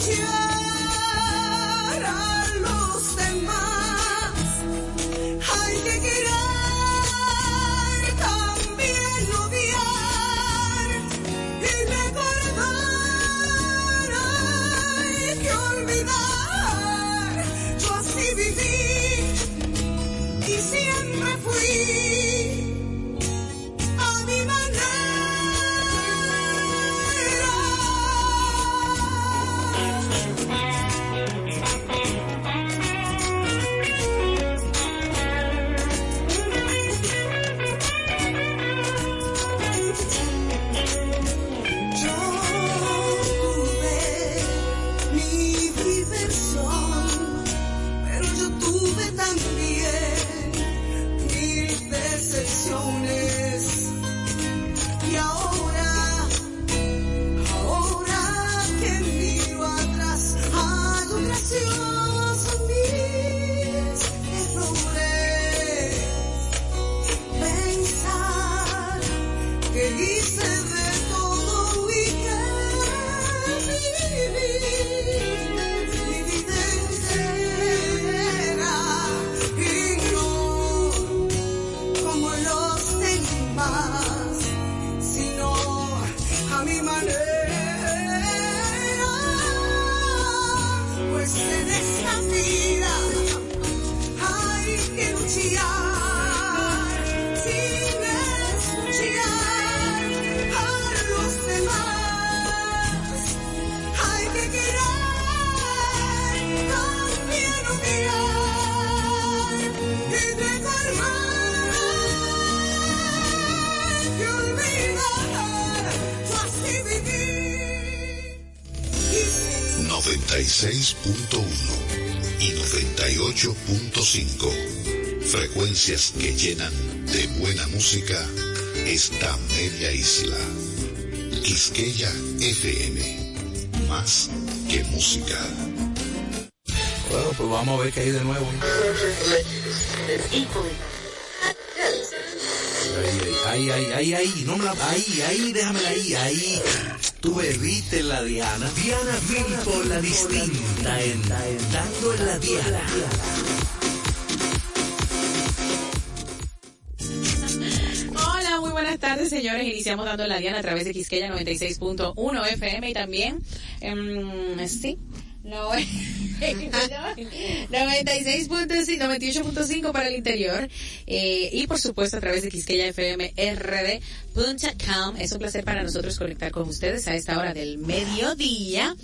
you. Y 98.5. Frecuencias que llenan de buena música esta media isla. Quisqueya FM. Más que música. Bueno, pues vamos a ver qué hay de nuevo. Ahí, ahí, ahí, ahí, no me la, ahí, ahí, déjamela ahí, ahí. Tú bebiste la Diana. Diana Filpo, la distinta, en, dando en la Diana. Hola, muy buenas tardes, señores. Iniciamos dando la diana a través de Quisqueya 96.1 FM y también, em, sí, no, 96.5, 98.5 para el interior. Eh, y por supuesto a través de Quisqueya FM RD.com. Es un placer para nosotros conectar con ustedes a esta hora del mediodía.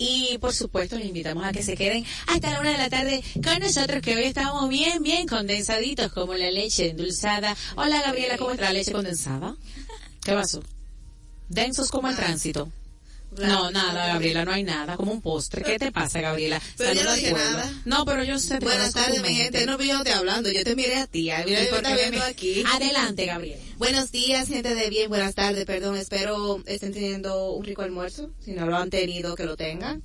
Y por supuesto les invitamos a que se queden hasta la una de la tarde con nosotros que hoy estamos bien, bien condensaditos como la leche endulzada. Hola Gabriela, ¿cómo está la leche condensada? ¿Qué pasó? Densos como el tránsito. No, nada, Gabriela, no hay nada, como un postre. ¿Qué te pasa, Gabriela? Pero yo no dije nada. No, pero yo sé. Buenas tardes, mi gente. No vi yo te hablando, yo te miré a ti. Mira, yo ¿Y por te qué viendo aquí. Adelante, Gabriela. Buenos días, gente de bien. Buenas tardes, perdón. Espero estén teniendo un rico almuerzo. Si no lo han tenido, que lo tengan.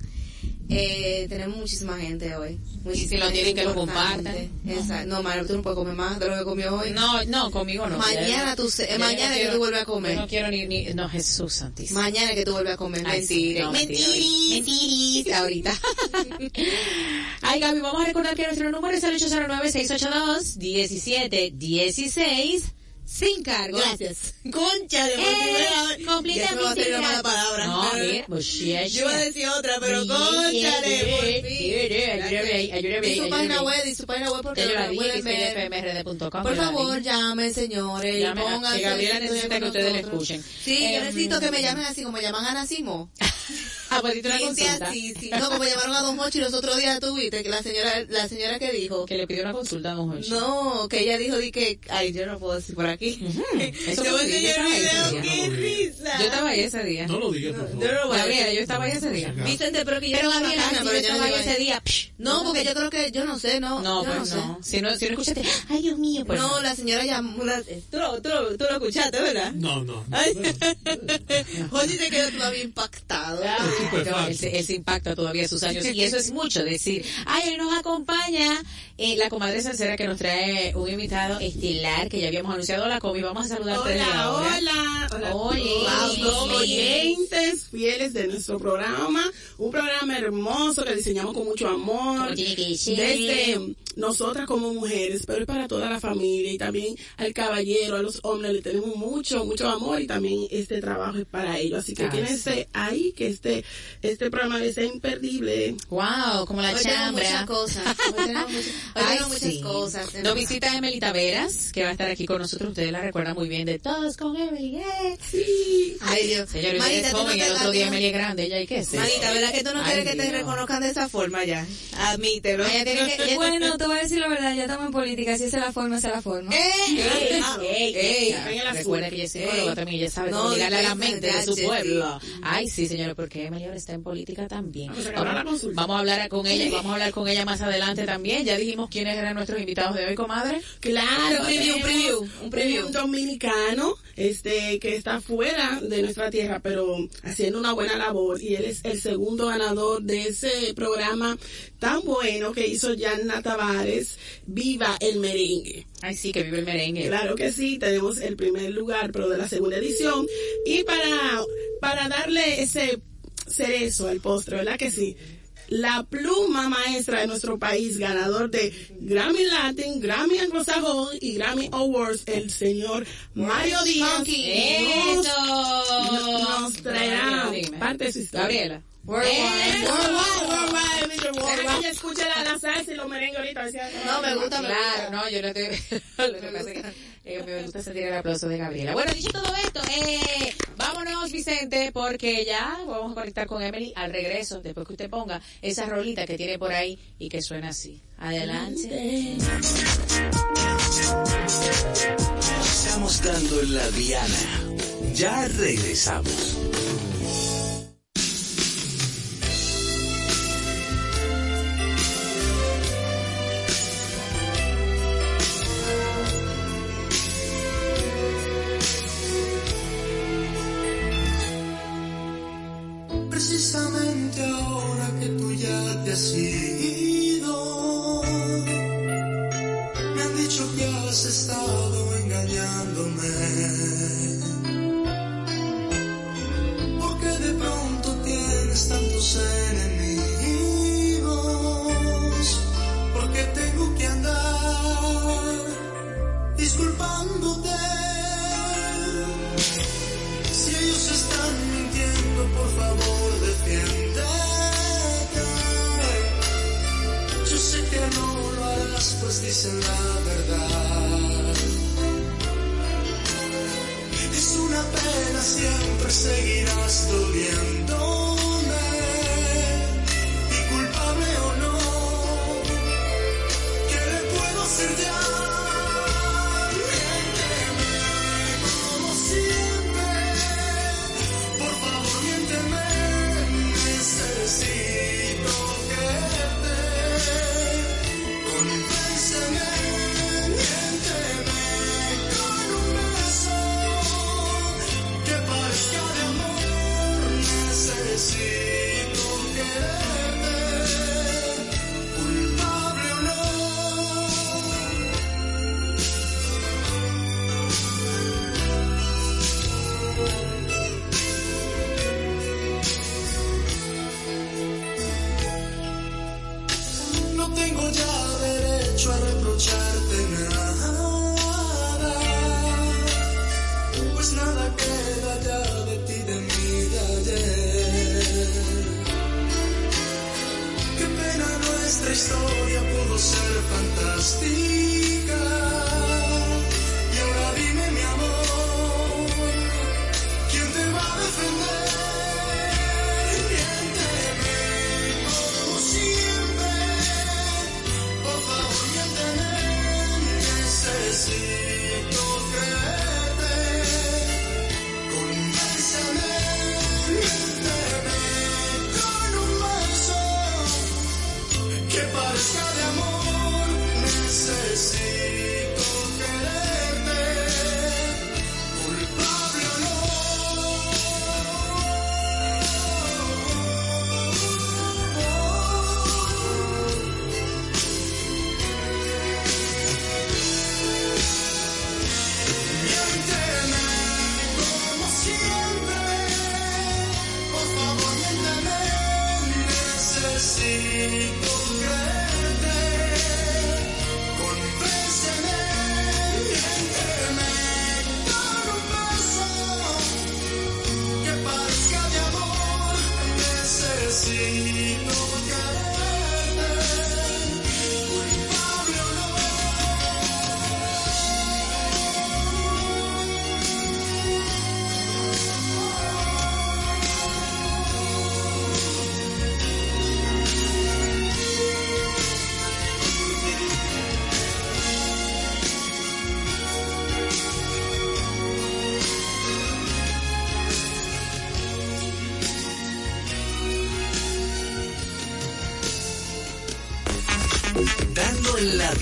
Eh, tenemos muchísima gente hoy. Y si lo tienen, que lo compartan. Exacto. No, Mario, tú no puedes comer más de lo que comió hoy. No, no, conmigo no. Mañana tú yo mañana no que quiero- tú vuelves a comer. No quiero ni, ni no, Jesús santísimo. Mañana que tú vuelves a comer. Mentira. no, mentira. Mentiris, ahorita. Ay, Gaby, vamos a recordar que nuestro número es el 809-682-1716. Sin cargo. Gracias. Concha de Eh, Ya completamente se me va a salir una mala gratis. palabra. No, muchacha. Yo iba a decir otra, pero fin. mira, ayúdame Di su página web, di su página web porque yo la dije. Por favor, llamen, señores, y pónganse. Gabriela necesita que ustedes escuchen. Sí, yo Em, necesito que me llamen así como llaman a Nacimo. Ah, pues una sí, consulta. sí. No, como llamaron a Don Mochi los otros días, tú viste, que la señora, la señora que dijo. Que le pidió una consulta a Don Jorge. No, que ella dijo di que, ay, yo no puedo decir por aquí. Eso voy a un día, enseñar yo estaba ahí video, ese qué día. risa. Yo estaba ahí ese día. No lo digas, por Yo favor. no lo voy a Gabriela, decir. yo estaba ahí ese día. Vicente, pero que yo Pero Gabriela, pero yo no estaba ahí ese eso. día. No, porque yo creo que, yo no sé, no. No, pues no. Si no, si no escuchaste, ay Dios mío, pues no, la señora llamó, la- tú, lo- tú, lo- tú lo escuchaste, ¿verdad? No, no. José se quedó todavía impactado. Claro, él, se, él se impacta todavía sus años y eso es mucho decir. Ay, nos acompaña eh, la comadre Salsera que nos trae un invitado estelar que ya habíamos anunciado. Hola, Comi, vamos a saludarte Hola, ahora. hola, hola, Oye, a todos los sí. oyentes fieles de nuestro programa, un programa hermoso que diseñamos con mucho amor, ser. desde nosotras como mujeres, pero es para toda la familia y también al caballero, a los hombres le tenemos mucho, mucho amor y también este trabajo es para ellos, así que Ah, quédense ahí que este, este programa es imperdible. Wow, como la Hoy chambra. muchas cosas. Hoy tenemos muchas, hoy Ay, tenemos muchas sí. cosas. Nos visita Emily Taveras, que va a estar aquí con nosotros. Ustedes la recuerdan muy bien de todos con Emily. ¡eh! Sí. Ay, Dios. No joven, te el otro día Emily es grande, ella hay que ser. Manita, ¿verdad que tú no Ay, quieres que te reconozcan de esa forma ya? Admítelo. Ella tiene que- Bueno, te voy a decir la verdad, ya estamos en política, si esa es la forma, esa es la forma. Ey, Ah, ey, ey. ey. Azul. Recuerda que ella es psicóloga Ey. también, ella sabe No, cómo llegarle a la mente de su ya, pueblo. Ay, sí, señores, porque ahora está en política también. Vamos vamos a hablar con ella, vamos a hablar con ella más adelante también. Ya dijimos quiénes eran nuestros invitados de hoy, comadre. Claro, Un preview, un preview, un preview. Un dominicano, este, que está fuera de nuestra tierra, pero haciendo una buena labor. Y él es el segundo ganador de ese programa tan bueno que hizo Yanna Tavares, Viva el Merengue. Ay, sí, que vive el merengue. Claro que sí, tenemos el primer lugar, pero de la segunda edición. Y para, para darle ese cerezo al postre, ¿verdad que sí? La pluma maestra de nuestro país, ganador de Grammy Latin, Grammy Anglosajón y Grammy Awards, el señor Mario Díaz. nos-. Nos traerá parte de su historia. Gabriela. Worldwide. Eh, worldwide, worldwide, Mr. Worldwide. Deja que ella escuche la, la salsa y los merengues ahorita. No, me gusta, me Claro, no, yo no estoy... Lo que pasa es que eh, me gusta sentir el aplauso de Gabriela. Bueno, dicho todo esto, eh, vámonos, Vicente, porque ya vamos a conectar con Emily al regreso, después que usted ponga esa rolita que tiene por ahí y que suena así. Adelante. Estamos dando en la diana. Ya regresamos.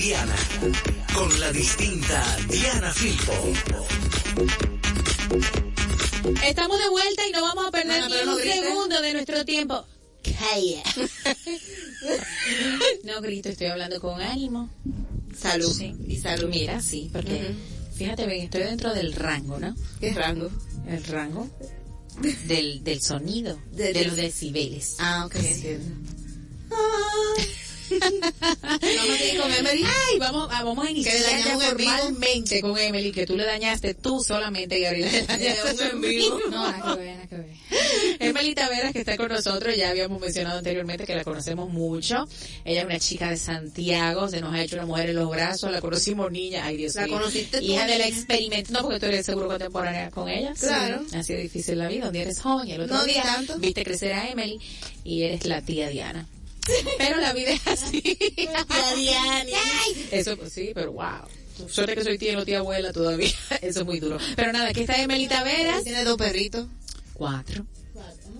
Diana. Con la distinta Diana Filpo. Estamos de vuelta y no vamos a perder Mana, ni no un segundo de nuestro tiempo. Calla. no grito, estoy hablando con ánimo. Salud. Sí. Y salud. Mira, sí, porque fíjate bien, estoy dentro del rango, ¿no? ¿Qué rango? El rango del, del sonido, De- los decibeles. Ah, ok, entiendo. Vamos a ir con Emily. Ay, vamos, vamos a iniciar ya formalmente con Emily, que tú le dañaste tú solamente, Gabriela. en vivo. No, nada que ver, nada que ver. Emily Taveras, que está con nosotros, ya habíamos mencionado anteriormente que la conocemos mucho. Ella es una chica de Santiago, se nos ha hecho una mujer en los brazos, la conocimos niña, ay Dios ¿La mío. conociste tú, Hija del experimento, no, porque tú eres seguro contemporánea con ella. Claro. Sí. Ha sido difícil la vida, un día eres joven y el otro No, día tanto. viste crecer a Emily y eres la tía Diana. Pero la vida es así. Eso, pues, sí, pero wow. Suerte que soy tía y no tía abuela todavía. Eso es muy duro. Pero nada, aquí está Emily Taveras. Tiene dos perritos. Cuatro.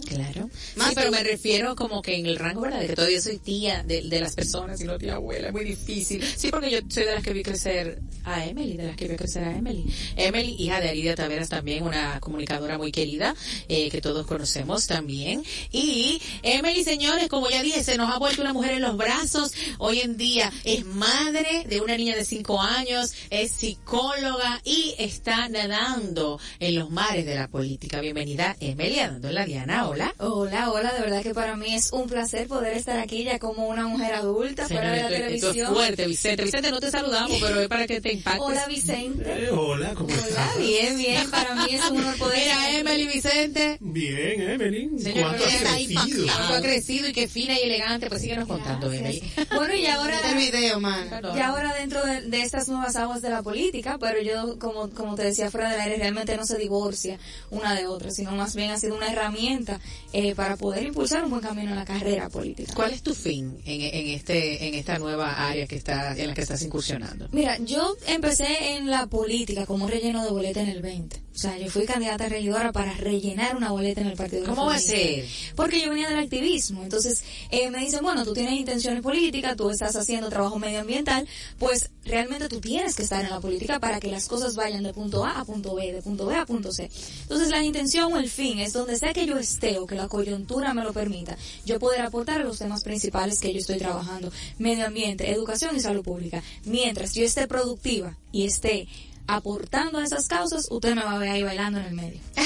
Claro. Más sí, pero tú. me refiero como que en el rango, ¿verdad? De que todavía soy tía de, de las personas y no tía abuela. Es muy difícil. Sí, porque yo soy de las que vi crecer a Emily, de las que vi crecer a Emily. Emily, hija de Aridia Taveras también, una comunicadora muy querida, eh, que todos conocemos también. Y Emily, señores, como ya dije, se nos ha vuelto una mujer en los brazos. Hoy en día es madre de una niña de cinco años, es psicóloga y está nadando en los mares de la política. Bienvenida, Emily, a dando la Diana. Hola. Hola, hola, de verdad que para mí es un placer poder estar aquí ya como una mujer adulta fuera de la Señor, esto, esto es televisión. fuerte, Vicente. Vicente, no te saludamos, pero es para que te impactes. Hola Vicente. Eh, hola, ¿cómo Hola, estás? bien, bien, para mí es un honor poder Mira, Emily, Vicente. Bien, Evelyn. Señor, ¿Cuánto está ahí, crecido? cuánto ha crecido y qué fina y elegante. Pues síguenos contando, Emily. Bueno, y ahora el video, man. Y ahora dentro de, de estas nuevas aguas de la política, pero yo, como, como te decía fuera del aire, realmente no se divorcia una de otra, sino más bien ha sido una herramienta eh, para poder impulsar un buen camino en la carrera política. ¿Cuál es tu fin en, en este en esta nueva área que está en la que estás incursionando? Mira, yo empecé en la política como relleno de boleta en el 20. O sea, yo fui candidata a regidora para rellenar una boleta en el Partido ¿Cómo va a ser? Porque yo venía del activismo. Entonces, eh, me dicen, bueno, tú tienes intenciones políticas, tú estás haciendo trabajo medioambiental, pues realmente tú tienes que estar en la política para que las cosas vayan de punto A a punto B, de punto B a punto C. Entonces, la intención o el fin es donde sea que yo esté o que la coyuntura me lo permita, yo poder aportar a los temas principales que yo estoy trabajando, medio ambiente, educación y salud pública. Mientras yo esté productiva y esté aportando a esas causas, usted me va a ver ahí bailando en el medio.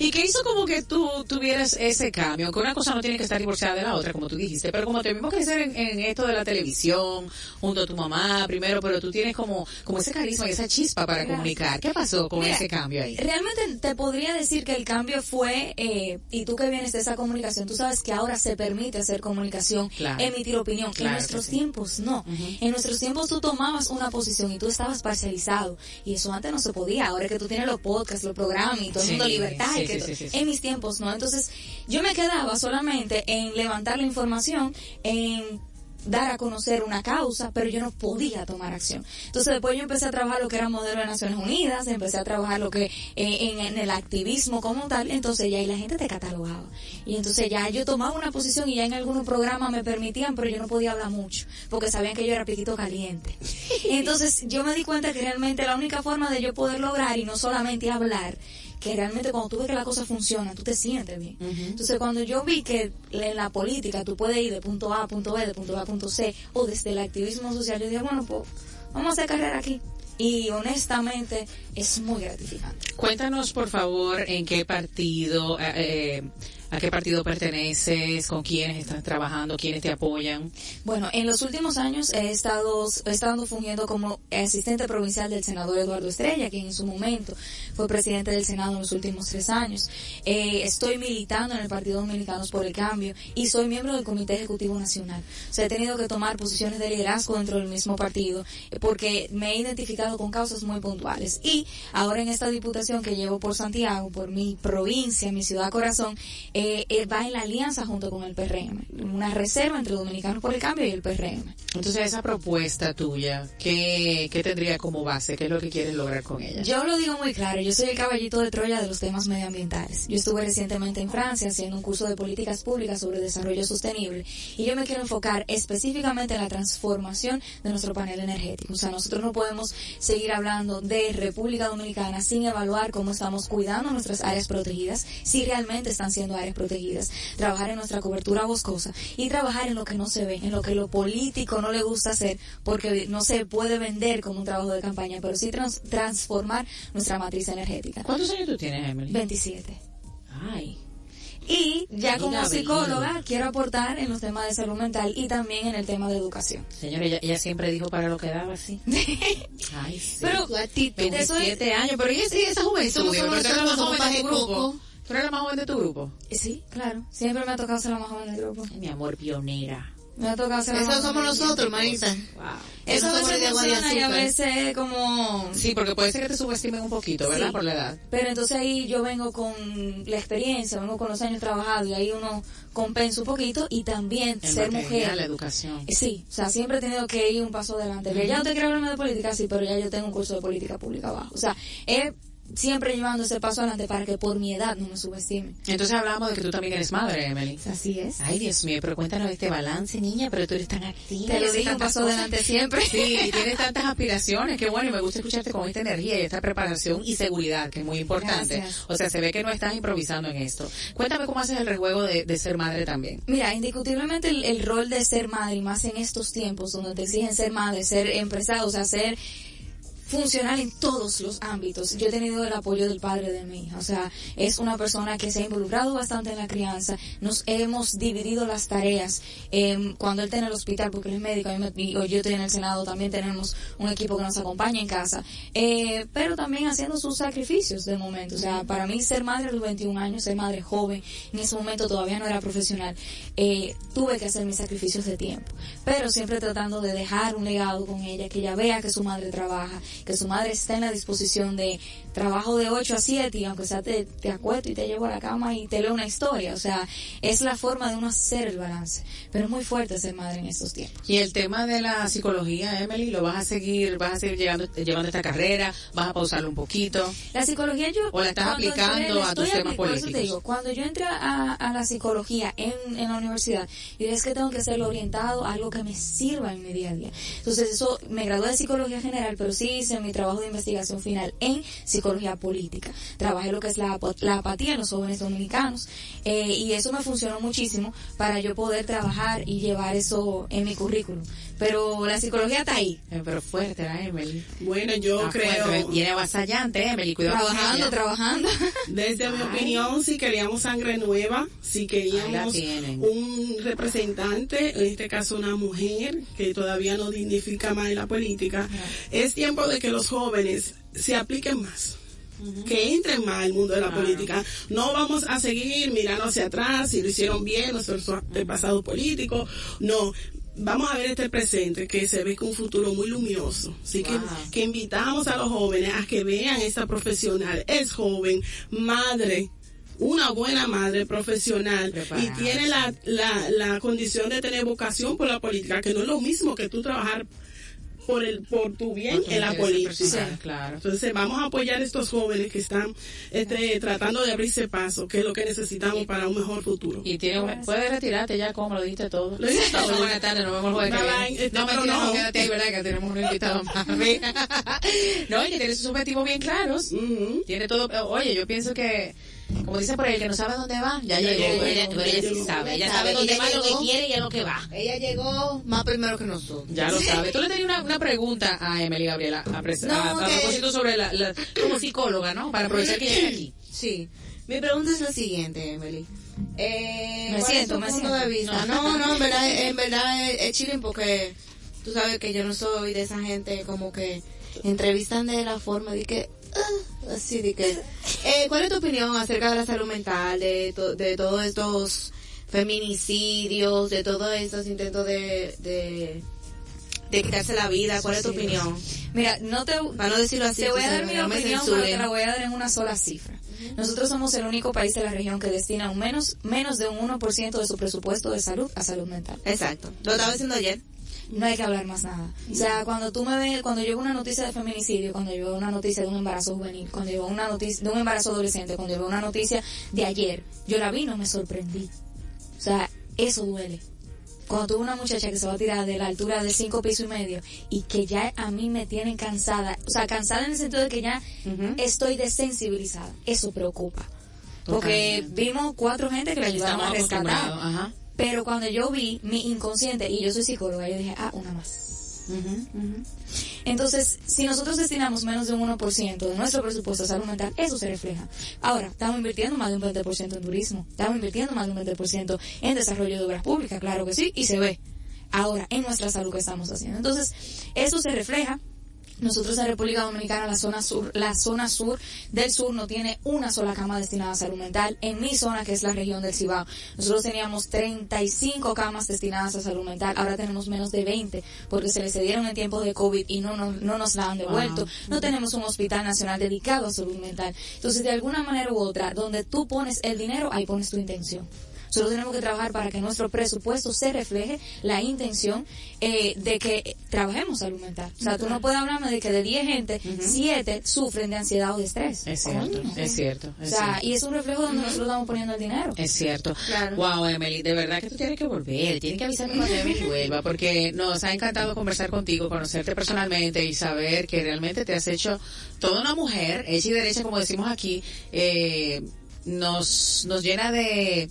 ¿Y qué hizo como que tú tuvieras ese cambio? Que una cosa no tiene que estar divorciada de la otra, como tú dijiste, pero como te vimos crecer en, en esto de la televisión, junto a tu mamá primero, pero tú tienes como, como ese carisma y esa chispa para Gracias. comunicar. ¿Qué pasó con Mira, ese cambio ahí? Realmente te podría decir que el cambio fue, eh, y tú que vienes de esa comunicación, tú sabes que ahora se permite hacer comunicación, Claro. emitir opinión. Claro en que nuestros sí. tiempos no. En nuestros tiempos tú tomabas una posición y tú estabas parcializado. Y eso antes no se podía. Ahora que tú tienes los podcasts, los programas y todo el Sí, mundo libertad. sí, y que sí. En mis tiempos no. Entonces yo me quedaba solamente en levantar la información, en dar a conocer una causa, pero yo no podía tomar acción. Entonces después yo empecé a trabajar lo que era modelo de Naciones Unidas, empecé a trabajar lo que eh, en, en el activismo como tal, entonces ya ahí la gente te catalogaba. Y entonces ya yo tomaba una posición y ya en algunos programas me permitían, pero yo no podía hablar mucho, porque sabían que yo era piquito caliente. Entonces yo me di cuenta que realmente la única forma de yo poder lograr y no solamente hablar, que realmente cuando tú ves que la cosa funciona, tú te sientes bien. Entonces cuando yo vi que en la política tú puedes ir de punto A a punto B, de punto B a punto C, o desde el activismo social, yo dije, bueno, pues vamos a hacer carrera aquí. Y honestamente es muy gratificante. Cuéntanos, por favor, en qué partido eh, eh, a qué partido perteneces, con quiénes estás trabajando, quiénes te apoyan. Bueno, en los últimos años he estado, he estado fungiendo como asistente provincial del senador Eduardo Estrella, quien en su momento fue presidente del Senado en los últimos tres años. Eh, estoy militando en el Partido Dominicanos por el Cambio y soy miembro del Comité Ejecutivo Nacional. O sea, he tenido que tomar posiciones de liderazgo dentro del mismo partido eh, porque me he identificado con causas muy puntuales. Y ahora en esta diputación que llevo por Santiago, por mi provincia, mi ciudad corazón, eh, eh, va en la alianza junto con el PRM. Una reserva entre Dominicanos por el Cambio y el PRM. Entonces, esa propuesta tuya, ¿qué, qué tendría como base? ¿Qué es lo que quieres lograr con ella? Yo lo digo muy claro, yo soy el caballito de Troya de los temas medioambientales. Yo estuve recientemente en Francia haciendo un curso de políticas públicas sobre desarrollo sostenible y yo me quiero enfocar específicamente en la transformación de nuestro panel energético. O sea, nosotros no podemos seguir hablando de República Dominicana sin evaluar cómo estamos cuidando nuestras áreas protegidas, si realmente están siendo áreas protegidas, trabajar en nuestra cobertura boscosa y trabajar en lo que no se ve, en lo que lo político no le gusta hacer porque no se puede vender como un trabajo de campaña, pero sí trans- transformar nuestra matriz energética. ¿Cuántos años tú tienes, Emily? 27. Ay. Y ya como psicóloga quiero aportar en los temas de salud mental y también en el tema de educación. Señora, ella, ella siempre dijo para lo que daba, sí. Ay, sí. Pero Tu actitud. eso es- 27 años, pero ella sí, esa juventud. Somos tu somos grupo. Paje Tú eres la más joven de tu grupo. Sí, claro. Siempre me ha tocado ser la más joven del grupo. Mi amor, pionera. Me ha tocado ser la más Esos somos joven. nosotros, Marisa. Wow. Eso a veces de agua de funciona y a veces como... Sí, porque puede ser que te subestimen un poquito, ¿verdad? Sí. Por la edad. Pero entonces ahí yo vengo con la experiencia, vengo con los años trabajados y ahí uno compensa un poquito y también El ser mujer. la educación. Eh, Sí, o sea, siempre he tenido que ir un paso adelante. Ya usted quiere hablarme de política, sí, pero ya yo tengo un curso de política pública abajo. O sea, he siempre llevando ese paso adelante para que por mi edad no me subestimen. Entonces hablábamos de que tú también eres madre, Emily. Así es. Ay, Dios mío, pero cuéntanos este balance, niña, pero tú eres tan activa. Te lo digo, un paso adelante siempre. Sí, y tienes tantas aspiraciones, qué bueno, y me gusta escucharte con esta energía y esta preparación y seguridad, que es muy importante. Gracias. O sea, se ve que no estás improvisando en esto. Cuéntame cómo haces el rejuego de, de ser madre también. Mira, indiscutiblemente el, el rol de ser madre, y más en estos tiempos donde te exigen ser madre, ser empresario, o sea, ser funcional en todos los ámbitos. Yo he tenido el apoyo del padre de mi hija, o sea, es una persona que se ha involucrado bastante en la crianza, nos hemos dividido las tareas. Em, cuando él está en el hospital, porque él es médico, a mí me- y yo estoy en el Senado, también tenemos un equipo que nos acompaña en casa, Eh, pero también haciendo sus sacrificios de momento. O sea, para mí ser madre a los 21 años, ser madre joven, en ese momento todavía no era profesional, eh, tuve que hacer mis sacrificios de tiempo, pero siempre tratando de dejar un legado con ella, que ella vea que su madre trabaja, que su madre está en la disposición de trabajo de 8 a 7 y aunque sea te, te acuesto y te llevo a la cama y te leo una historia, o sea, es la forma de uno hacer el balance, pero es muy fuerte ser madre en estos tiempos. Y el tema de la psicología, Emily, ¿lo vas a seguir, vas a seguir llegando, llevando esta carrera? ¿Vas a pausarlo un poquito? La psicología yo... ¿O la estás aplicando entré- a tus temas por eso te políticos? digo, cuando yo entré a, a la psicología en, en la universidad, yo dije es que tengo que ser orientado a algo que me sirva en mi día a día. Entonces eso, me gradué de psicología general, pero sí hice mi trabajo de investigación final en psicología política. Trabajé lo que es la, la apatía en los jóvenes dominicanos eh, y eso me funcionó muchísimo para yo poder trabajar y llevar eso en mi currículum. Pero la psicología está ahí. Eh, pero fuerte, ¿la Emily? Bueno, yo Está creo, fuerte, Viene avasallante, Emily, cuidado Trabajando, trabajando. desde mi opinión, si queríamos sangre nueva, si queríamos un representante, en este caso una mujer, que todavía no dignifica más en la política, es tiempo de que los jóvenes se apliquen más. que entren más al mundo de la política. No vamos a seguir mirando hacia atrás si lo hicieron bien nuestros pasados políticos. No, vamos a ver este presente que se ve con un futuro muy luminoso. Así que, que invitamos a los jóvenes a que vean esta profesional. Es joven, madre, una buena madre profesional Preparada. y tiene la, la, la condición de tener vocación por la política, que no es lo mismo que tú trabajar por el por tu bien en la política. claro. Entonces vamos a apoyar a estos jóvenes que están este, tratando de abrirse paso, que es lo que necesitamos para un mejor futuro. Y tiene, puedes retirarte ya, como lo dijiste todo. Lo dije todo. Buenas tardes, nos vemos el jueves que Bye, viene. bye. Este, No, pero no. no, quédate ahí, ¿verdad? Que tenemos un invitado más. no, y que tiene sus objetivos bien claros. Tiene todo, oye, yo pienso que, como dice por ahí, el que no sabe dónde va, ya llegó. llegó, Ella, sí llegó. sabe, ella sabe dónde ella va, lo que llegó. quiere y a lo que va. Ella llegó más primero que nosotros. Ya lo sabe. Tú le tenías una, una pregunta a Emily Gabriela, a, No, a- propósito sobre la, la- como psicóloga, ¿no? Para aprovechar que ella está aquí. Sí. Mi pregunta es la siguiente, Emily. Eh, Me ¿cuál siento, me siento. de vista? No, no, en verdad, en verdad es, es chilling porque tú sabes que yo no soy de esa gente como que entrevistan de la forma de que ah, así de que eh, ¿cuál es tu opinión acerca de la salud mental de, to- de todos estos feminicidios de todos estos intentos de, de de quitarse la vida cuál es tu Sí. opinión Mira, no te, Para no decirlo así, te voy a tú dar mi no opinión, pero te la voy a dar en una sola cifra. Nosotros somos el único país de la región que destina un menos, menos de un 1% de su presupuesto de salud a salud mental. exacto lo estaba diciendo ayer No hay que hablar más nada. O sea, cuando tú me ves, cuando veo una noticia de feminicidio, cuando veo una noticia de un embarazo juvenil, cuando veo una noticia de un embarazo adolescente, cuando veo una noticia de ayer, yo la vi y no me sorprendí. O sea, eso duele. Cuando tuve una muchacha que se va a tirar de la altura de cinco pisos y medio y que ya a mí me tienen cansada, o sea, cansada en el sentido de que ya estoy desensibilizada, eso preocupa. Porque vimos cuatro gente que le ayudamos a rescatar. ajá. Pero cuando yo vi mi inconsciente, y yo soy psicóloga, yo dije, ah, una más. Entonces, si nosotros destinamos menos de un 1% de nuestro presupuesto a salud mental, eso se refleja. Ahora, estamos invirtiendo más de un 20% en turismo, estamos invirtiendo más de un 20% en desarrollo de obras públicas, claro que sí, y se ve. Ahora, en nuestra salud que estamos haciendo. Entonces, eso se refleja nosotros en República Dominicana, la zona sur, la zona sur del sur no tiene una sola cama destinada a salud mental. En mi zona, que es la región del Cibao, nosotros teníamos 35 camas destinadas a salud mental. Ahora tenemos menos de 20 porque se le cedieron en tiempo de COVID y no, no, no nos la han devuelto. No tenemos un hospital nacional dedicado a salud mental. Entonces, de alguna manera u otra, donde tú pones el dinero, ahí pones tu intención. Solo tenemos que trabajar para que nuestro presupuesto se refleje la intención eh, de que trabajemos salud mental. O sea, tú no puedes hablarme de que de 10 gente, 7 sufren de ansiedad o de estrés. Es cierto, es cierto. O sea, cierto. y es un reflejo de donde nosotros estamos poniendo el dinero. Es cierto. Claro. Wow, Emily, de verdad que tú tienes que volver. Tienes que avisarme cuando Emily vuelva, porque nos ha encantado conversar contigo, conocerte personalmente y saber que realmente te has hecho toda una mujer, hecha y derecha, como decimos aquí, eh, nos, nos llena de,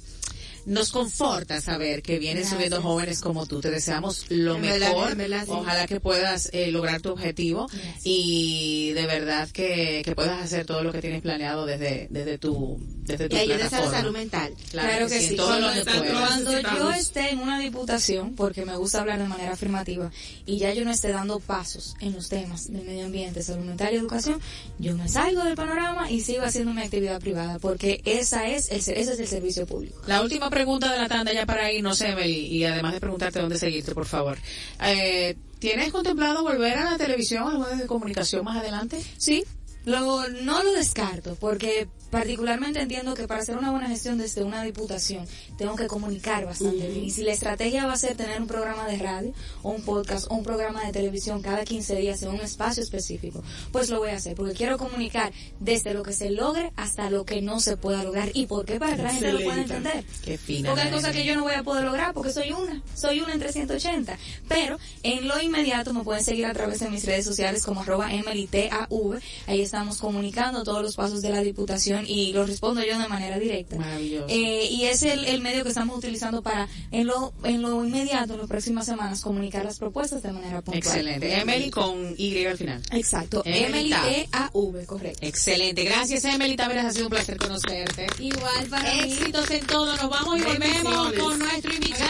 nos conforta saber que vienen Gracias. subiendo jóvenes como tú. Te deseamos lo mejor. sí. Ojalá que puedas eh, lograr tu objetivo Gracias. y de verdad que, que puedas hacer todo lo que tienes planeado desde, desde tu, desde tu y ayudes a la plataforma. salud mental Claro que sí. todo Cuando. Cuando yo esté en una diputación, porque me gusta hablar de manera afirmativa, y ya yo no esté dando pasos en los temas de medio ambiente, salud mental y educación, yo me salgo del panorama y sigo haciendo mi actividad privada, porque esa es el, ese es el servicio público. La última pregunta de la tanda ya para ir, no sé, Emily, y además de preguntarte dónde seguirte, por favor. Eh, ¿Tienes contemplado volver a la televisión, a los medios de comunicación más adelante? Sí, lo, no lo descarto, porque particularmente entiendo que para hacer una buena gestión desde una diputación tengo que comunicar bastante bien. Y si la estrategia va a ser tener un programa de radio o un podcast o un programa de televisión cada 15 días en un espacio específico, pues lo voy a hacer, porque quiero comunicar desde lo que se logre hasta lo que no se pueda lograr. ¿Y por qué? Para que la gente lo pueda entender. Qué fina. Porque hay cosas que yo no voy a poder lograr porque soy una, soy una en 380. Pero en lo inmediato me pueden seguir a través de mis redes sociales como arroba MLITAV. Ahí estamos comunicando todos los pasos de la diputación y los respondo yo de manera directa. Eh, y es el, el medio que estamos utilizando para en lo, en lo inmediato, en las próximas semanas, comunicar las propuestas de manera puntual. Excelente. Emily con Y al final. Exacto. Emily MLITAV, correcto. Excelente. Gracias, Emily Taveras. Ha sido un placer conocerte. Igual para mí. Éxitos en todo. Nos vamos y volvemos con nuestro invitado.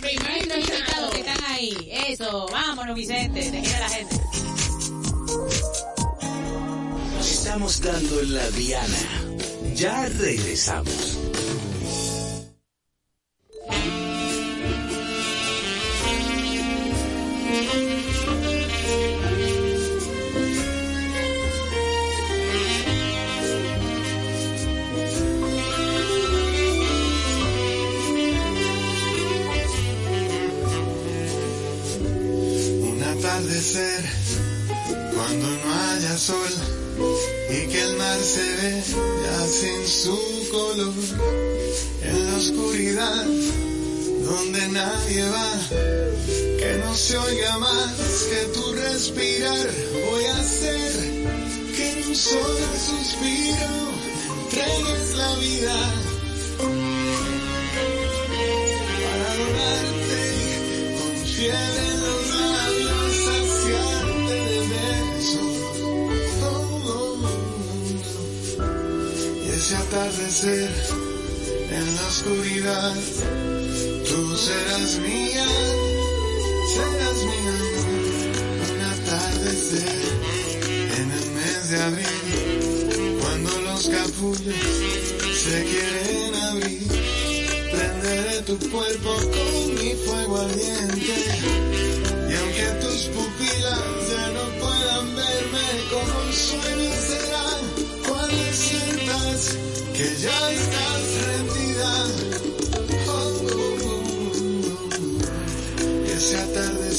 Nuestros invitados que están ahí. Eso. Vámonos, Vicente. Te quiere la gente. Estamos dando en la diana. Ya regresamos. Un atardecer cuando no haya sol y que el mar se ve ya sin su color. En la oscuridad donde nadie va, que no se oiga más que tu respirar. Voy a hacer que en un solo suspiro entregues la vida. Para adorarte con atardecer en la oscuridad. Tú serás mía, serás amor. Un atardecer en el mes de abril, cuando los capullos se quieren abrir. Prenderé tu cuerpo con mi fuego ardiente.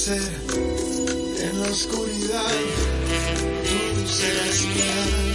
En la oscuridad, tú serás mía.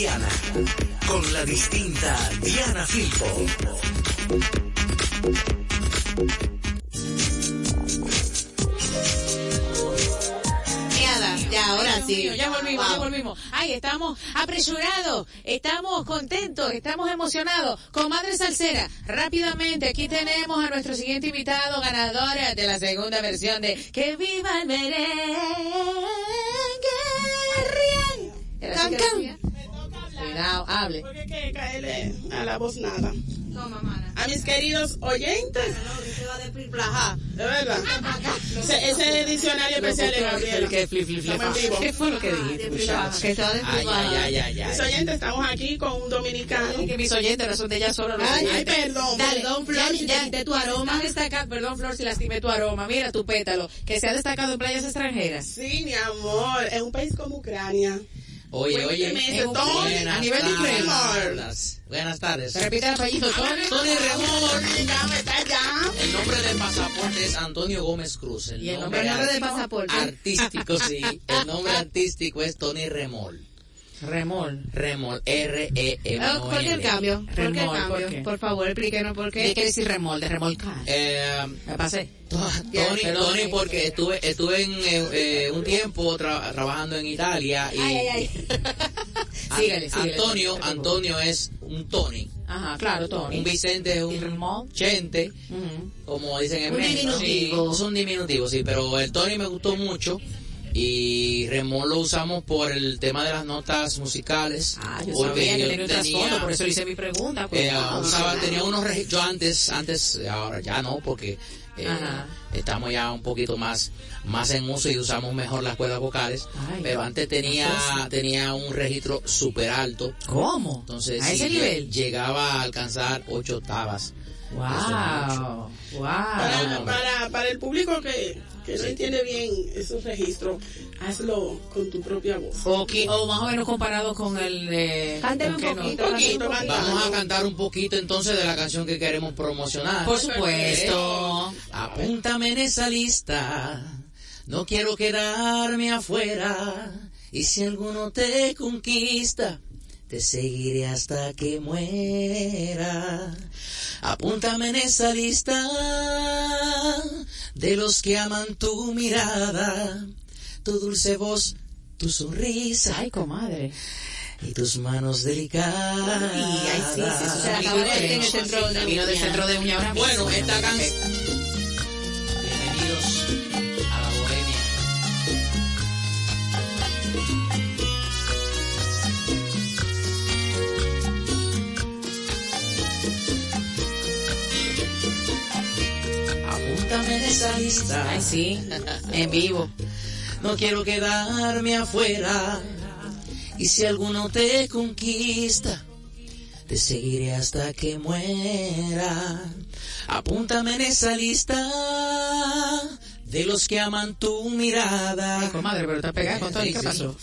Diana. Con la distinta Diana Filpo. Ya, ahora Dios sí. mío, ya volvimos, ya volvimos. Ay, estamos apresurados, estamos contentos, estamos emocionados. Comadre Salsera, rápidamente, aquí tenemos a nuestro siguiente invitado, ganadora de la segunda versión de Que viva el merengue. Rian. ¿Era así que Can, can. Hable. Porque hay que caerle a la voz nada. Toma, mana. A mis queridos oyentes, Se va a desplajar. de verdad. Ese, ese diccionario especial de Gabriela. ¿Qué, flip, flip, flip? ¿Qué fue lo que dijiste, muchacho? Que se va a Ay, ay, ay, ay, Mis oyentes, estamos aquí con un dominicano. Que mis oyentes no son de ella solo. los Ay, perdón. Dale, Perdón, Flor, ya- si quité tu aroma. perdón, Flor, si lastimé tu aroma. Mira tu pétalo, que se ha destacado en playas extranjeras. Sí, mi amor, es un país como Ucrania. Oye, oye. Ese un- Tony, a nivel de. Buenas tardes. Repite el apellido, Tony. Tony me está ya. El nombre del pasaporte es Antonio Gómez Cruz. El ¿Y el nombre, nombre del pasaporte. artístico, sí. El nombre artístico es Tony Remol. Remol. Remol, R-E-M. Ah, ¿Por qué el cambio? ¿Por qué el Remol, ¿por cambio? qué? Por favor, explíquenos por ¿Qué qué. quiere decir remol? De remolcar. Eh, Me pasé. To- Tony, Tony, porque estuve estuve en eh, eh, un tiempo tra- trabajando en Italia y Ay, ay, ay. Sígale, sígale. Antonio Antonio es un Tony, Ajá, claro, Tony. un Vicente es un Chente, Ujú. como dicen en Un México. diminutivo. Sí, es un diminutivo, sí, pero el Tony me gustó mucho y Remol lo usamos por el tema de las notas musicales. Ah, yo porque sabía que yo tenía por eso hice mi pregunta. pues. eh, usaba, tenía unos yo antes, antes, ahora ya no, porque eh, estamos ya un poquito más, más en uso y usamos mejor las cuerdas vocales, Ay, pero antes tenía, tenía un registro súper alto, ¿Cómo? entonces ¿A sí, ese nivel? llegaba a alcanzar ocho octavas. Wow. Wow. Para, para, para el público que, que no entiende bien esos registros, hazlo con tu propia voz. O, qui- o más o menos comparado con el de... Cánteme ¿con un qué no? poquito, Poquito, cánteme un poquito. Vamos a cantar un poquito entonces de la canción que queremos promocionar. Por supuesto. Apúntame en esa lista, no quiero quedarme afuera. Y si alguno te conquista, te seguiré hasta que muera. Apúntame en esa lista de los que aman tu mirada, tu dulce voz, tu sonrisa. Ay, comadre. y tus manos delicadas. Y ay, sí, sí, eso se la de en el centro de Vino del centro de uña ahora Bueno, esta canción. Apúntame en esa lista. Ay, sí, en vivo. No quiero quedarme afuera. Y si alguno te conquista, te seguiré hasta que muera. Apúntame en esa lista de los que aman tu mirada. Ay, comadre, pero está pegada con todo. ¿Y Sí, qué pasó?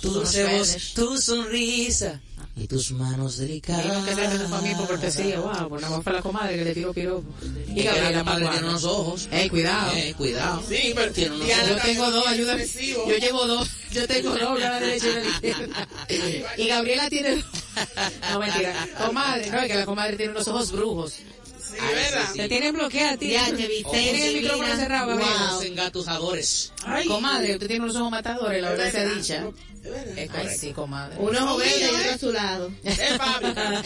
Tu dulce voz, tu sonrisa y tus manos delicadas. que se fue a mí por cortesía. Wow, nada más fue la comadre que le tiró piropo. Y que la madre tiene unos ojos. Ey, cuidado. Eh, cuidado. Sí, pero Tiene unos ojos. Yo tengo dos, ayúdame. Yo llevo dos. Yo tengo dos, la derecha y la izquierda. Y Gabriela tiene dos. No, mentira. Comadre, no, es que la comadre tiene unos ojos brujos. Sí, ¿verdad? Te tienen bloqueada, tío. Ya te viste, Tienen el micrófono cerrado, Gabriela. Ojos engatusadores. Ay, Comadre, usted tiene unos ojos matadores, la verdad sea dicha. Es. Es Ay, sí, comadre. Un ojo verde y otro ¿eh? a su lado. Es fábrica.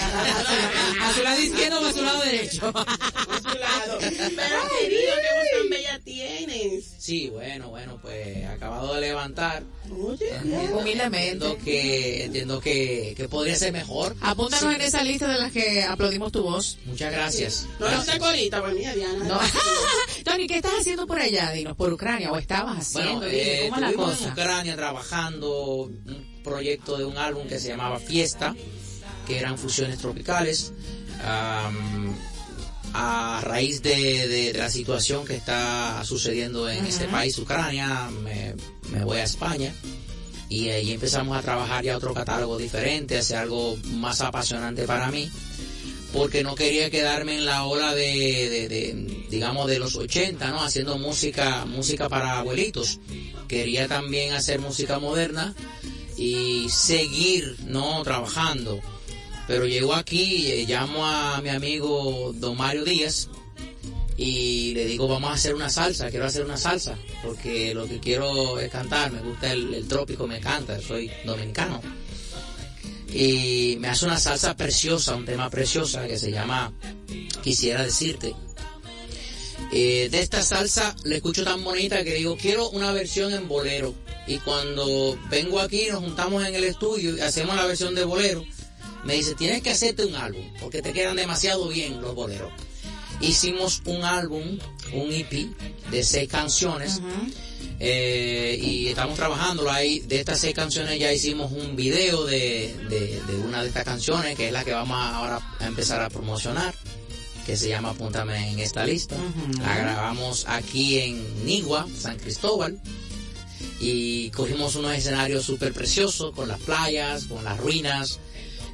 A su lado izquierdo o a su lado derecho. A su lado. Pero querido, qué voz tan bella tienes. Sí, bueno, bueno, pues acabado de levantar. Oye, Humildemente. Entiendo que, entiendo que, que podría ser mejor. Apúntanos en esa lista de las que aplaudimos tu voz. Muchas gracias. no Gracias. una corita, pues mira, Diana. No. Tony, ¿qué estás haciendo por allá? Dinos, por Ucrania, o estabas haciendo, Bueno, eh, ¿cómo es la estuvimos en cosa? Ucrania trabajando un proyecto de un álbum que se llamaba Fiesta, que eran fusiones tropicales. a raíz de, de- de la situación que está sucediendo en este país, Ucrania, me, me voy a España y ahí empezamos a trabajar ya otro catálogo diferente, hacer algo más apasionante para mí, porque no quería quedarme en la ola de, de- de, digamos, de los 80, ¿no? Haciendo música, música para abuelitos. Quería también hacer música moderna y seguir, ¿no? Trabajando. Pero llego aquí, eh, llamo a mi amigo Don Mario Díaz y le digo, vamos a hacer una salsa, quiero hacer una salsa, porque lo que quiero es cantar, me gusta el, el trópico, me encanta, soy dominicano. Y me hace una salsa preciosa, un tema preciosa que se llama Quisiera decirte. Eh, de esta salsa la escucho tan bonita que digo, quiero una versión en bolero. Y cuando vengo aquí, nos juntamos en el estudio y hacemos la versión de bolero, me dice, tienes que hacerte un álbum, porque te quedan demasiado bien los boleros. Hicimos un álbum, un EP de seis canciones. eh, y estamos trabajando ahí. De estas seis canciones ya hicimos un video de, de, de una de estas canciones, que es la que vamos a- ahora a empezar a promocionar, que se llama Apúntame en esta lista. La grabamos aquí en Nigua, San Cristóbal. Y cogimos unos escenarios súper preciosos, con las playas, con las ruinas.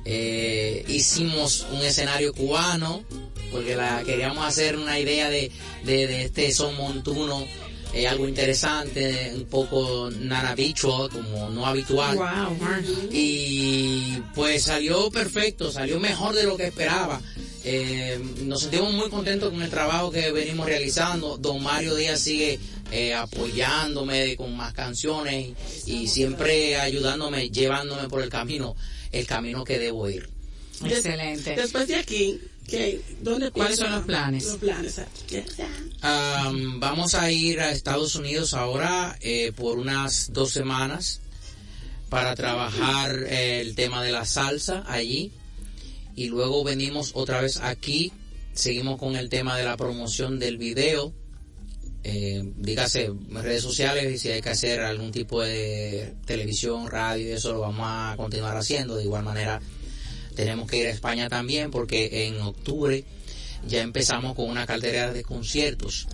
Eh, hicimos un escenario cubano, porque la, queríamos hacer una idea de, de, de este son montuno, eh, algo interesante, un poco nanabicho, como no habitual. Wow, Y pues salió perfecto, salió mejor de lo que esperaba. Eh, nos sentimos muy contentos con el trabajo que venimos realizando. Don Mario Díaz sigue eh, apoyándome con más canciones y, siempre ayudándome, llevándome por el camino, el camino que debo ir. Excelente. Después de aquí, ¿qué? ¿dónde ¿Cuáles son los planes? Los planes. vamos a ir a Estados Unidos ahora eh, por unas dos semanas para trabajar eh, el tema de la salsa allí y luego venimos otra vez aquí, seguimos con el tema de la promoción del video, eh, dígase redes sociales y si hay que hacer algún tipo de televisión, radio eso lo vamos a continuar haciendo. De igual manera tenemos que ir a España también porque en octubre ya empezamos con una cartera de conciertos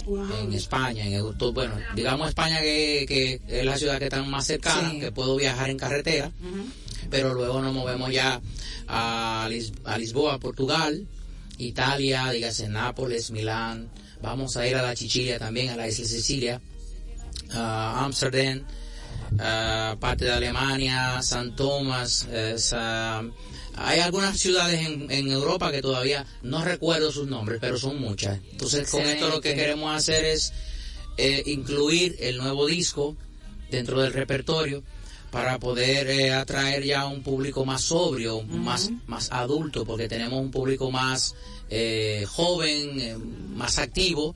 en España, en Europa. bueno, digamos España que, que es la ciudad que está más cercana, Sí. que puedo viajar en carretera, pero luego nos movemos ya a, Lis- a Lisboa, Portugal, Italia, dígase Nápoles, Milán, vamos a ir a la Chichilia también, a la isla Sicilia, a Amsterdam, parte de Alemania, San Tomás, eh, Sa- hay algunas ciudades en, en Europa que todavía no recuerdo sus nombres, pero son muchas. Entonces con esto lo que queremos hacer es eh, incluir el nuevo disco dentro del repertorio para poder eh, atraer ya un público más sobrio, más, más adulto, porque tenemos un público más eh, joven, eh, más activo.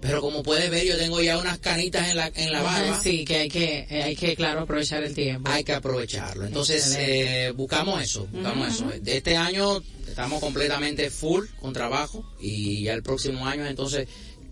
Pero como puedes ver, yo tengo ya unas canitas en la, en la barba. Sí, que hay que, eh, hay que, claro, aprovechar el tiempo. Hay que aprovecharlo. Entonces, eh, buscamos eso, buscamos eso. De este año estamos completamente full con trabajo y ya el próximo año entonces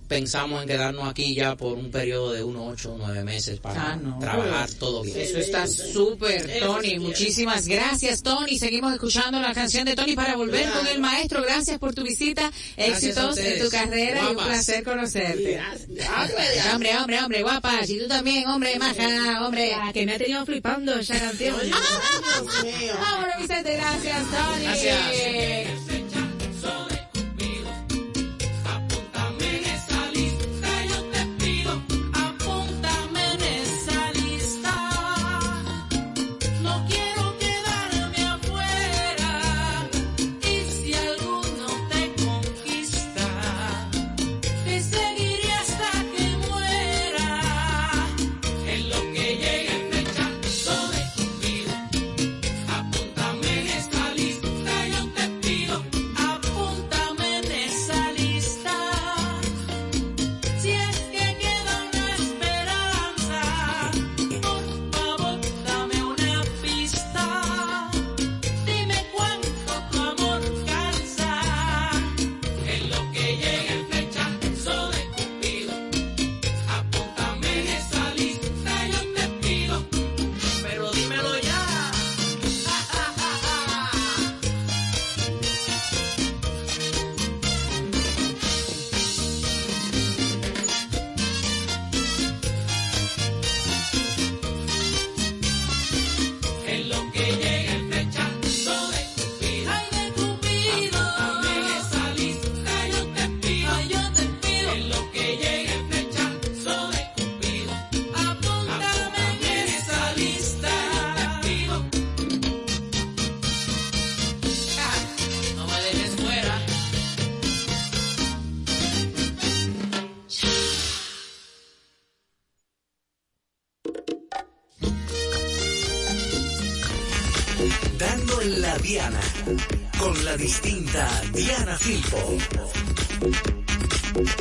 pensamos en quedarnos aquí ya por un periodo de unos ocho o nueve meses para Ah, no. trabajar todo bien. Eso está súper, Tony. Muchísimas gracias, Tony. Seguimos escuchando la canción de Tony para volver con el maestro. Gracias por tu visita. Éxitos en tu carrera y un placer conocerte. Gracias. Hombre, hombre, hombre, guapa. Y tú también, hombre, maja, hombre. Que me ha tenido flipando esa canción. Vámonos, Vicente. Gracias, Tony. Gracias.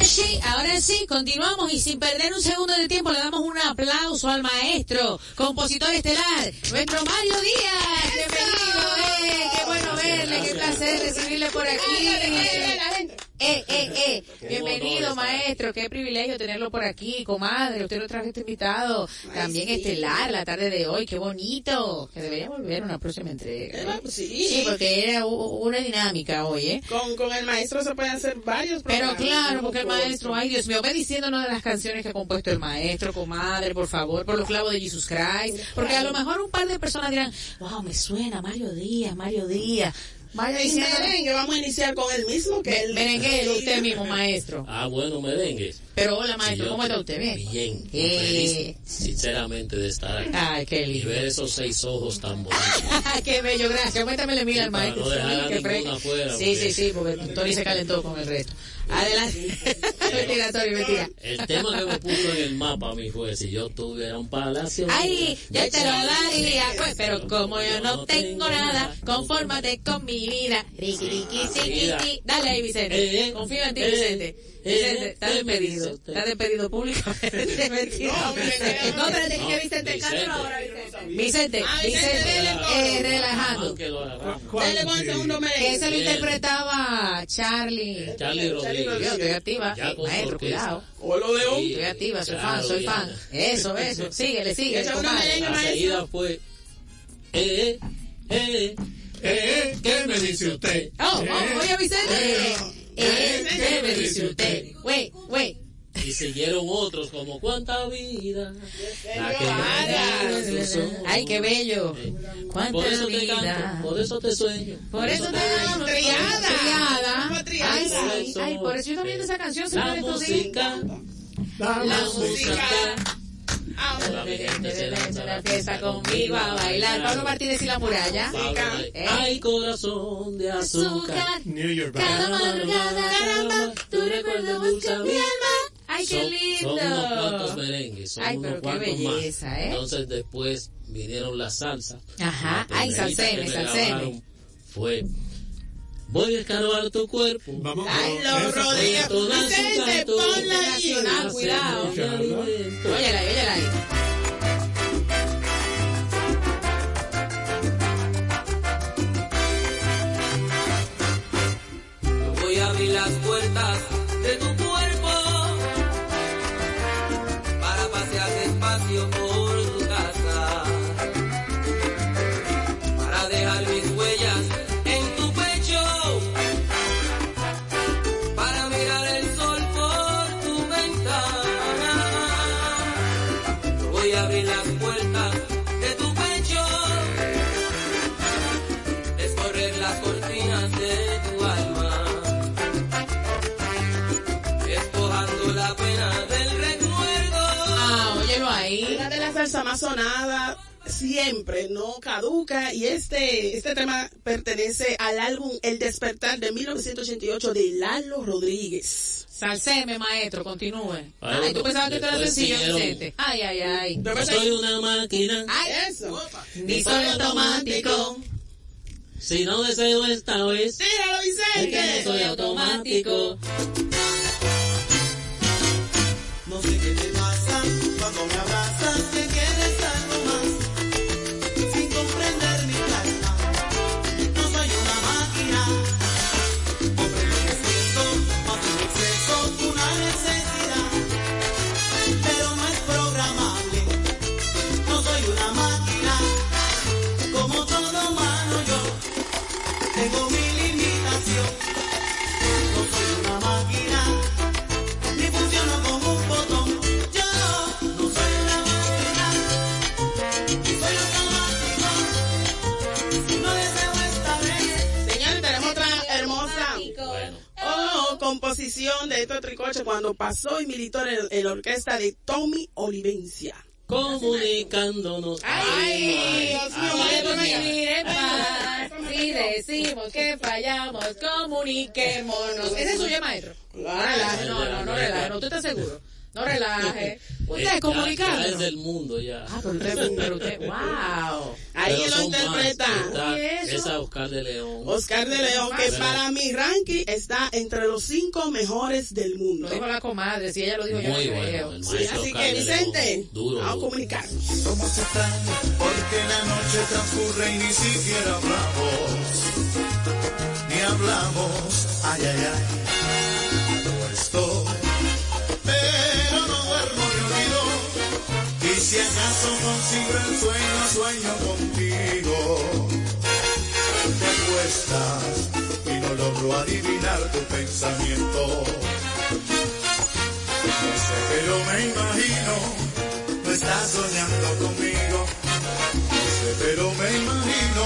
Sí, ahora sí, continuamos y sin perder un segundo de tiempo le damos un aplauso al maestro, compositor estelar, nuestro Mario Díaz. Bienvenido, eh, qué bueno verle, qué placer recibirle por aquí. Eh, eh, eh, bienvenido maestro, qué privilegio tenerlo por aquí, comadre, usted lo trajo este invitado, también estelar la tarde de hoy, qué bonito, que debería volver a una próxima entrega. ¿no? Sí. Sí, porque era una dinámica hoy, ¿eh? Con, con el maestro se pueden hacer varios Pero programas. claro, uno porque el maestro, ay Dios mío, ve diciéndonos de las canciones que ha compuesto el maestro, comadre, por favor, por los clavos de Jesus Christ, porque a lo mejor un par de personas dirán, wow, me suena Mario Díaz, Mario Díaz. Vaya merengue vamos a iniciar con el mismo que el merenguero, usted mismo, maestro. Ah, bueno, merengues. Pero hola, maestro, Y yo ¿cómo está usted? Bien. Bien. Eh. Sinceramente, de estar aquí. Ay, qué Y lindo. ver esos seis ojos tan bonitos. qué bello, gracias. Cuéntamele mil al maestro. no dejar Sí, afuera, Sí, porque- sí, sí, porque Tony se calentó con el resto. Adelante. mentira, Tony, mentira. El tema que me puso en el mapa a mí fue si yo tuviera un palacio. Ay, ya te lo daría, pues, pero como yo no tengo nada, confórmate con mi vida. Riqui, riqui, ti. Dale ahí, Vicente. Confío en ti, Vicente. Vicente, está despedido. Está despedido públicamente. Mentira. No, espérate, que Vicente, cántalo ahora, Vicente. Vicente, Ah, Vicente, Vicente, eh, lo agarramos. Dale con el segundo merengue. ese lo interpretaba Charlie. Charlie Rodríguez. Yo estoy activa. Con Maestro, cuidado. Olo de un. Sí. Estoy activa, soy fan, soy fan. Eso, eso. Síguele, síguele. Una merengue, La seguida fue. Eh, eh, eh, eh, ¿qué me dice usted? Oh, oh, oye, Vicente. Eh, eh, ¿Qué me dice usted? Wey, wey. Y siguieron otros como cuánta vida. Ay, qué bello. Cuánta Por eso te vida. canto, por eso te sueño. Por eso te amo, Triada. Ay, sí. Ay, por eso yo también de esa canción La música, la música. Ah, La gente se lanza la fiesta conmigo a bailar. Pablo Martínez y la muralla. Eh. Ay, corazón de azúcar. New York Band. Cada madrugada, caramba, tu recuerdo busca mi alma. Ay, qué Son- lindo. Son unos cuantos merengues. son Ay, unos pero qué cuantos más. belleza, ¿eh? Entonces después vinieron las salsas. Ajá. La Ay, salseme. grabaron Fue Voy a escarbar tu cuerpo. Vamos Ay, los su Vicente, ponla ahí. Cuidado. Óyela ahí, óyela ahí. Voy a abrir las puertas sonadas siempre, no caduca. Y este, este tema pertenece al álbum El Despertar de 1988 de Lalo Rodríguez. Salseme, maestro, continúe. Ay, Ay, tú pensabas que esto era sencillo. Vicente. Ay, ay, ay. Yo soy una máquina. Ay, Eso. ni soy automático. Si no deseo esta vez, Tíralo, es que no Vicente. soy automático. No sé qué te oh, de estos tricoches cuando pasó y militó en, la orquesta de Tommy Olivencia. comunicándonos. Ay, Si decimos que fallamos, comuniquémonos. ¿Ese es suyo, maestro? No no, no, no. No, ¿Usted está seguro? No relaje. Usted es comunicado. es del mundo ya. Ah, pero usted, pero usted, wow. Ahí Pero lo interpreta esa Oscar de León. Oscar de León, que para mi ranking está entre los cinco mejores del mundo. Lo dijo la comadre, si ella lo dijo, yo Muy bueno. El Sí, maestro así Oscar que Vicente. Duro. vamos a comunicarnos. Somos porque la noche transcurre y ni siquiera hablamos. Ni hablamos, ay, ay, ay. No estoy, Y si acaso consigo el sueño, sueño contigo. Te acuestas y no logro adivinar tu pensamiento. No sé, pero me imagino, no estás soñando conmigo. No sé, pero me imagino,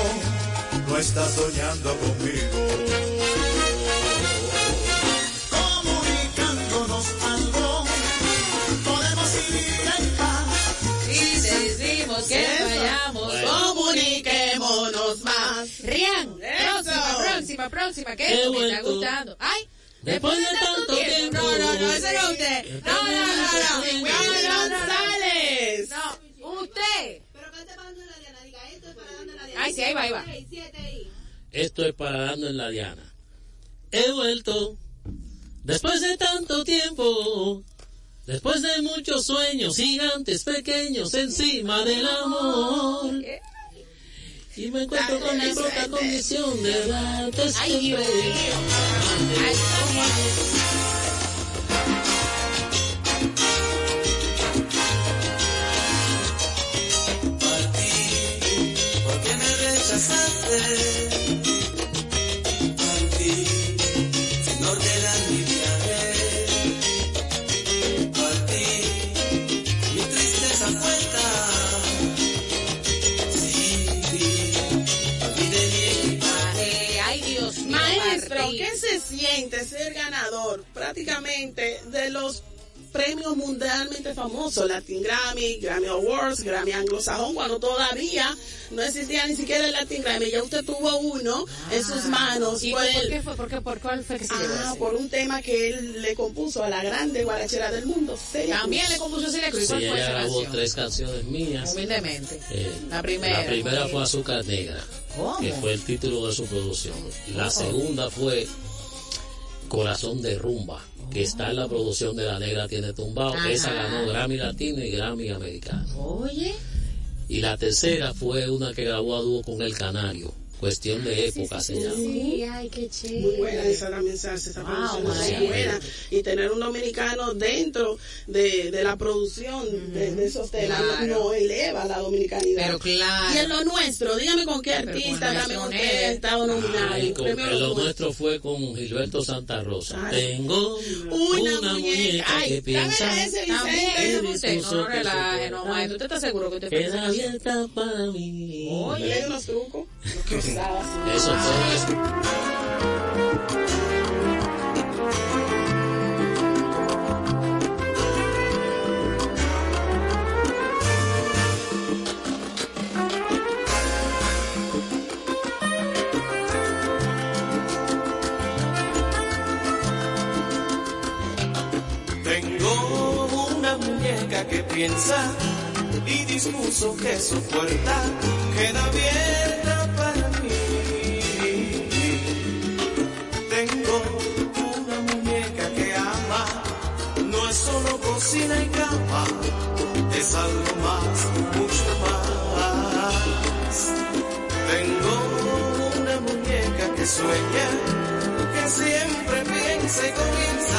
no estás soñando conmigo. Próxima, próxima, próxima, que esto me está gustando. Ay, Después de tanto tiempo. No, no, no, ese no es usted. No, no, no, no. Juan No, no, no, González. no. Usted. Pero cante para dando la Diana, diga esto es para dando la Diana. Ay, sí, ahí va, ahí va. Esto es para dando en la diana. He vuelto después de tanto tiempo, después de muchos sueños gigantes pequeños encima del amor. Y me encuentro con mi propia condición de darte mío. Ay, ¿cómo? ¿por qué me rechazaste? Mío. Maestro, Martín. ¿qué se siente ser ganador prácticamente de los premios mundialmente famosos, Latin Grammy, Grammy Awards, Grammy Anglosajón, cuando todavía no existía ni siquiera el Latin Grammy. Ya usted tuvo uno en sus manos. Ah. ¿Y Fue por el- qué fue? ¿Por qué? ¿Por cuál fue que se Ah, por un tema que él le compuso a la grande guarachera del mundo. Celia También Cruz. le compuso Celia Cruz. Sí, ¿Cuál fue ella grabó canción? tres canciones mías. Humildemente. Eh, La primera. La primera fue Azúcar Negra, ¿Cómo? que fue el título de su producción. La Oh. segunda fue Corazón de Rumba, que está en la producción de La Negra Tiene Tumbado. Ajá. Esa ganó Grammy Latino y Grammy Americano. Oye. Y la tercera fue una que grabó a dúo con El Canario. Cuestión de época se llama. Sí, ay, qué chévere. Muy buena esa también, Salsa, esa Wow, María. muy buena. Y tener un dominicano dentro de, de la producción de, de esos temas Claro. no eleva la dominicanidad. Pero claro. Y en lo nuestro, dígame con qué artista con usted negro. ha estado nominado. Ay, con- lo Lo Nuestro. fue con Gilberto Santa Rosa. Ay. Tengo Una, una, muñeca. muñeca Ay, que piensa dame ese, También, Vicente. No que relaje, se no, maestro. ¿Usted está seguro que usted que fue esa es canción? abierta para mí. Oye. Unos trucos. Eso. Tengo una muñeca que piensa y dispuso que su puerta queda abierta solo cocina y cama, es algo más, mucho más. Tengo una muñeca que sueña, que siempre piensa y comienza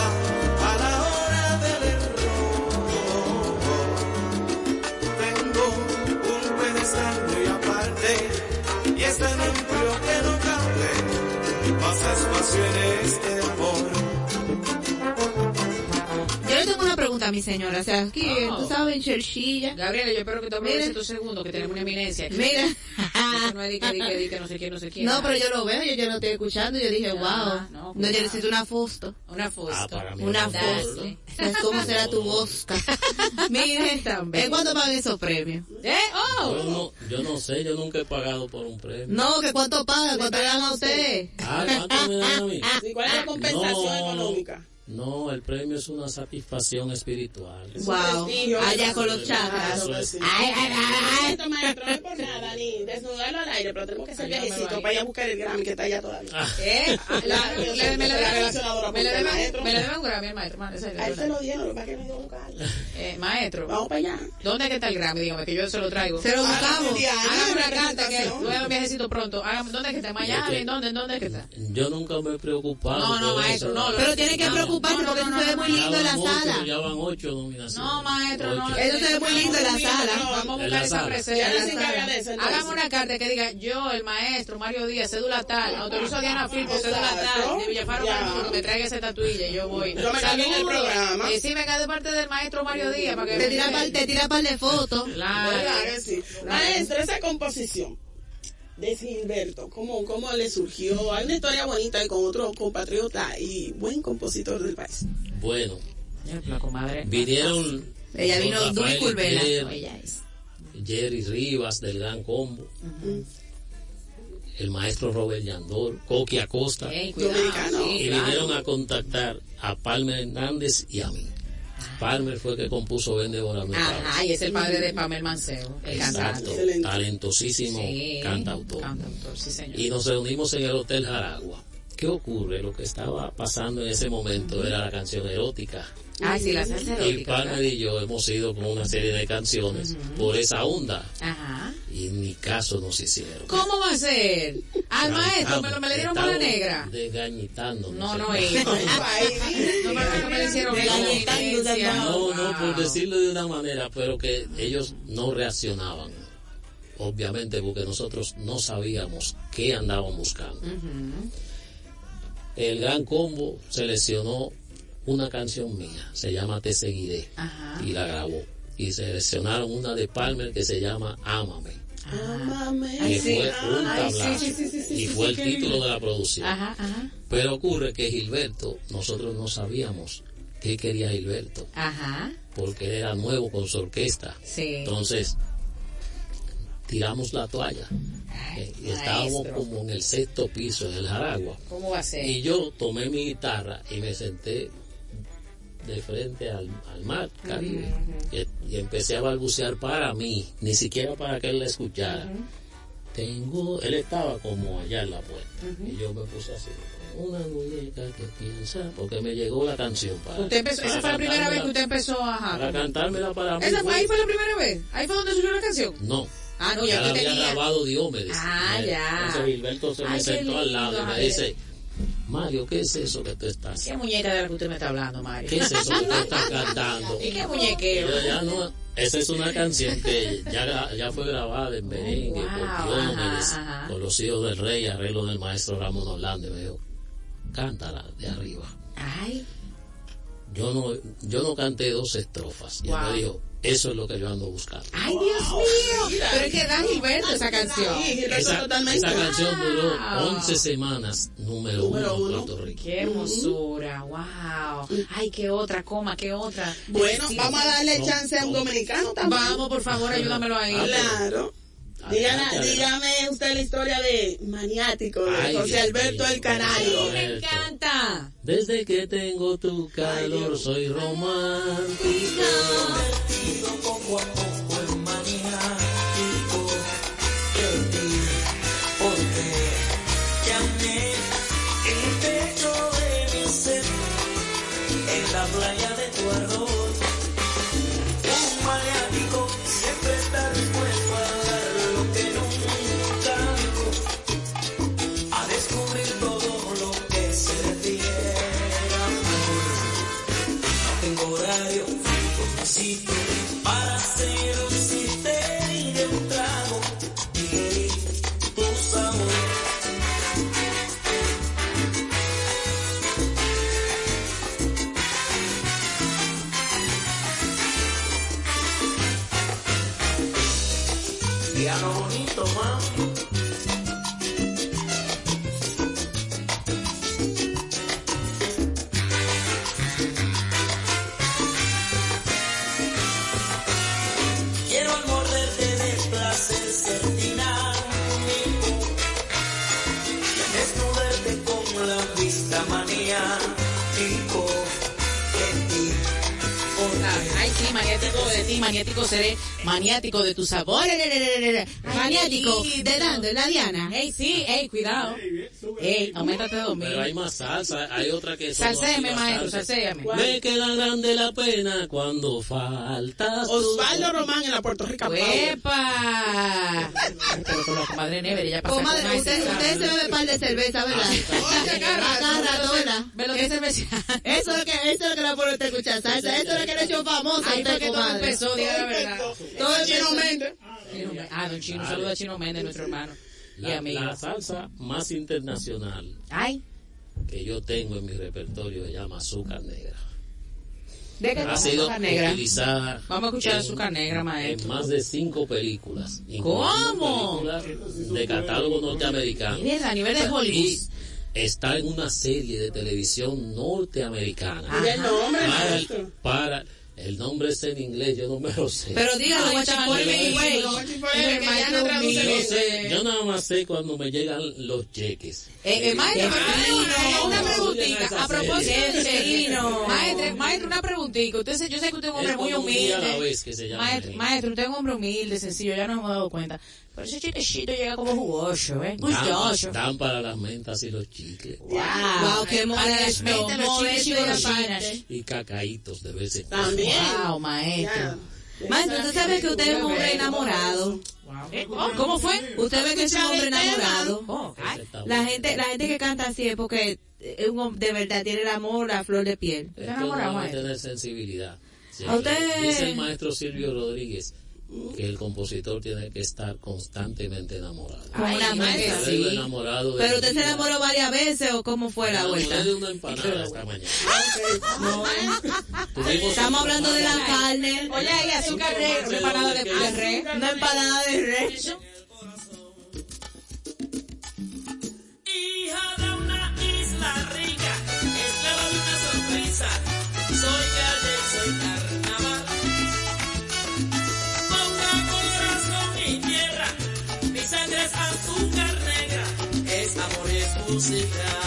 pregunta a mi señora. O sea, aquí, Oh. tú sabes, en Churchilla. Gabriela, yo espero que tú aproveches Mira. tu segundo, que tenemos una eminencia. aquí. Mira. No es di que, di que, di que no sé quién, no sé quién. No, pero yo lo veo, yo, yo lo estoy escuchando y yo dije, Ah, wow. no, yo necesito una fosto. Una foto. Ah, Una no. foto. ¿Sabes cómo será tu bosca? Mire, También. ¿en cuánto pagan esos premios? ¿Eh? Yo ¡Oh! no, yo no sé, yo nunca he pagado por un premio. No, que cuánto pagan, cuánto le dan a usted. Ah, ¿cuánto me dan a mí? ¿Y cuál es la compensación No. económica? No, el premio es una satisfacción espiritual. Wow, allá con los chakras. Es- Ay, ay, ay. Maestro, maestro, no es por nada, ni desnudarlo al aire, pero tenemos que Ay, me viejecito vaya. para ir a buscar el Grammy que está allá todavía. ¿Eh? Me me el me le deben un Grammy al maestro. A él se lo dieron, lo que iba a buscarlo. Eh, maestro, Vamos para allá. ¿dónde es que está el Grammy? Dígame, que yo se lo traigo. Se lo buscamos. Hágame una Ay, carta que un viajecito pronto. ¿dónde es que está? ¿En Miami? ¿Dónde? ¿Dónde es que está? yo nunca me he preocupado. No, no, maestro, no, lo- Pero tiene que preocuparse no, no, porque no, eso se ve no, muy lindo en la sala. Ya van ocho nominaciones. No, maestro, no. Eso se ve muy lindo en la sala. Vamos a buscar esa presencia. No. Hagamos una carta que diga yo, el maestro Mario Díaz, cédula tal, autorizo a Diana Filpo, cédula tal, de Villafaro Ya. Carmona, que me traiga esa tatuilla y yo voy. Yo me cargué en el programa. Y sí, me quedé de parte del maestro Mario Díaz para que Te tira par, de fotos. Claro. ¿Verdad que sí? Maestro, esa composición de Gilberto, ¿cómo, ¿cómo le surgió? Hay una historia bonita con otro compatriota y buen compositor del país. Bueno, La comadre. vinieron. Ella vino Curvela. Jerry Rivas del Gran Combo. El maestro Robert Yandor, Coqui Acosta. Cuidado. Sí, y claro. vinieron a contactar a Palmer Hernández y a mí. Palmer fue el que compuso Ven Devora mi Ajá, y es el padre de Pamel Manceo, el Exacto, cantante. Talentosísimo Sí, cantautor. Cantautor, sí, señor. Y nos reunimos en el Hotel Jaragua. ¿Qué ocurre? Lo que estaba pasando en ese momento era la canción erótica. Ay, sí, la salsa. Palmer ¿verdad? y yo hemos ido con una serie de canciones por esa onda. Ajá. Y en mi caso nos hicieron. ¿Cómo va a ser? Al maestro me, lo- me le dieron Estamos negra. Desgañitándonos. No, no es. No, no, no, no me le hicieron Desgañitando, No, no, por decirlo de una manera, pero que ellos no reaccionaban. Obviamente porque nosotros no sabíamos qué andaban buscando. El Gran Combo seleccionó una canción mía, se llama Te Seguiré, Ajá. y la grabó. Y seleccionaron una de Palmer que se llama Ámame, Ámame. que sí. fue un Ay, sí, tablazo. sí, sí, sí, sí, y fue sí, el título lindo. de la producción. Ajá, ajá. Pero ocurre que Gilberto, nosotros no sabíamos qué quería Gilberto, Ajá. porque él era nuevo con su orquesta. Sí. Entonces, tiramos la toalla. Eh, y estábamos como en el sexto piso, en el Jaragua. ¿Cómo va a ser? Y yo tomé mi guitarra y me senté de frente al, al mar Caribe y, y empecé a balbucear para mí, ni siquiera para que él la escuchara. Tengo, él estaba como allá en la puerta y yo me puse así, una muñeca que piensa, porque me llegó la canción para. Usted empezó, esa para fue la primera vez que usted empezó ajá. Para cantármela para mí. ¿Esa fue, ahí fue la primera vez? ¿Ahí fue donde surgió la canción? No. Ah, no, ya la que había tenía. grabado Diomedes. Ah, Eh, ya. Entonces Gilberto se me Ay, qué sentó al lado y lindo, me dice, Mario, ¿qué es eso que tú estás? ¿Qué muñeca de la que usted me está hablando, Mario? ¿Qué es eso que tú estás cantando? ¿Y qué Y muñequeo? yo, ya no, esa es una canción que ya, ya fue grabada en merengue wow, ajá, ajá. con los hijos del rey, arreglo del maestro Ramón Orlando. Y me dijo, cántala de arriba. Ay, Yo no, yo no canté dos estrofas. Y él Wow. me dijo, eso es lo que yo ando buscando. ay, Dios mío. Pero es que da Gilberto esa canción. Esa, esa canción duró 11 semanas número, Número uno en uno. Puerto Rico. Qué hermosura, wow. Ay, qué otra, coma, qué otra. Bueno, Sí. vamos a darle No, chance a un no. dominicano también. Vamos, por favor, ayúdamelo ahí. Claro. Dígame, dígame usted la historia de Maniático, de Ay, José Alberto el Canario. Ay, me encanta. Desde que tengo tu calor soy romántico. poco maniático seré, maniático de tu sabor. Maniático de dando la Diana. Ey, sí, ey, cuidado. Ey, aumentate dos mil. Pero hay más salsa, hay otra que así maestro, salséame. Me queda grande la pena cuando faltas tú. Osvaldo Román en la Puerto Rico. ¡Epa! Con la comadre Never, ella pasa Comadre, con usted, usted se bebe par de cerveza, ¿verdad? Cada rato, ¿verdad? Eso es lo que, eso es lo que la usted escuchar salsa. Eso es lo que le echó famosa a Ahí fue usted, que todo empezó, diga la verdad. Todo. Méndez. Chino Méndez. Ah, don Chino, un saludo a Chino Méndez, nuestro hermano. Y La, salsa más internacional Ay, que yo tengo en mi repertorio se llama azúcar negra. ¿de qué Ha sido azúcar negra? utilizada Vamos a escuchar en- azúcar negra, maestro. en más de cinco películas. ¿Cómo? películas de catálogo norteamericano. Verdad, a nivel de Hollywood. Está en una serie de televisión norteamericana. Diga el nombre, Para, para- el nombre es en inglés, yo no me lo sé. Pero dígalo, yo, humilde. no sé, yo nada más sé cuando me llegan los cheques. Eh, eh, maestro, una preguntita. A propósito de fino. Maestro, maestro, una preguntita. Usted, se- yo sé que usted es un hombre Es muy como un día a la humilde. vez que se llama Maestro, así. maestro, usted es un hombre humilde, sencillo, ya nos hemos dado cuenta. Pero ese chiquecito llega como jugoso, ¿eh? Gustoso. dan para las mentas y los chicles. Wow, Wow, qué Para las modesto, mentes, los chiles y golosinas. aparte. Y cacaitos de vez en cuando. También. Wow, maestro. Maestro, usted sabe que usted es un hombre enamorado. Eh, oh, ¿Cómo fue? Usted ve que es un hombre enamorado. Oh, La gente, la gente que canta así es porque es un de verdad tiene el amor, la flor de piel. Esto enamorado, no es maestro? sensibilidad. Sí, A usted- Dice el maestro Silvio Rodríguez que el compositor tiene que estar constantemente enamorado. Una Ay, sí. vivo enamorado Pero usted se enamoró varias veces o cómo fue la vuelta. de una empanada esta mañana. Tuvimos Estamos hablando de la carne. Oye, ahí azúcar una empanada de, de res. Una empanada de res. Música.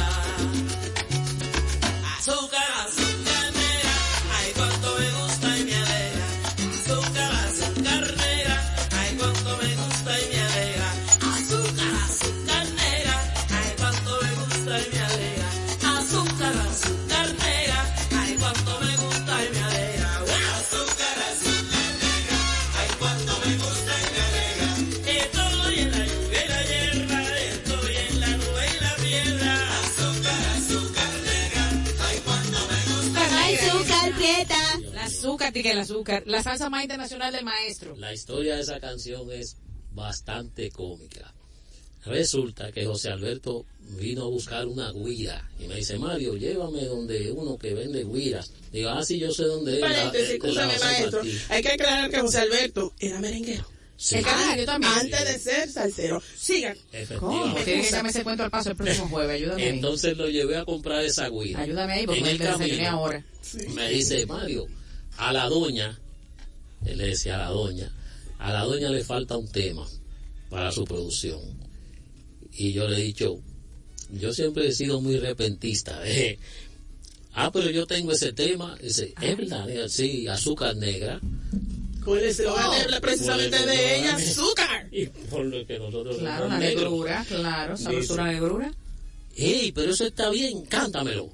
La azúcar, tique el azúcar. La salsa más internacional del maestro. La historia de esa canción es bastante cómica. Resulta que José Alberto vino a buscar una guira y me dice, Mario, llévame donde uno que vende guiras. Digo, ah, sí, yo sé dónde es. Paréntesis, la maestro. Martí". Hay que aclarar que José Alberto era merenguero. Sí. El canario también. Antes de ser salsero. Sigan. ¿Cómo? Efectivamente. Tiene que echarme ese cuento al paso el próximo jueves. Ayúdame ahí. Entonces lo llevé a comprar esa guira. Ayúdame ahí porque En me el camino, ahora. Me dice, Mario, a la doña, él le decía a la doña, a la doña le falta un tema para su producción. Y yo le he dicho, yo siempre he sido muy repentista. eh. Ah, pero yo tengo ese tema. Dice, es verdad, sí, azúcar negra. Con el eslogan de- precisamente el de ella, azúcar. Y por lo que nosotros Claro, la negrura, claro, sabrosura negrura. Ey, pero eso está bien, cántamelo.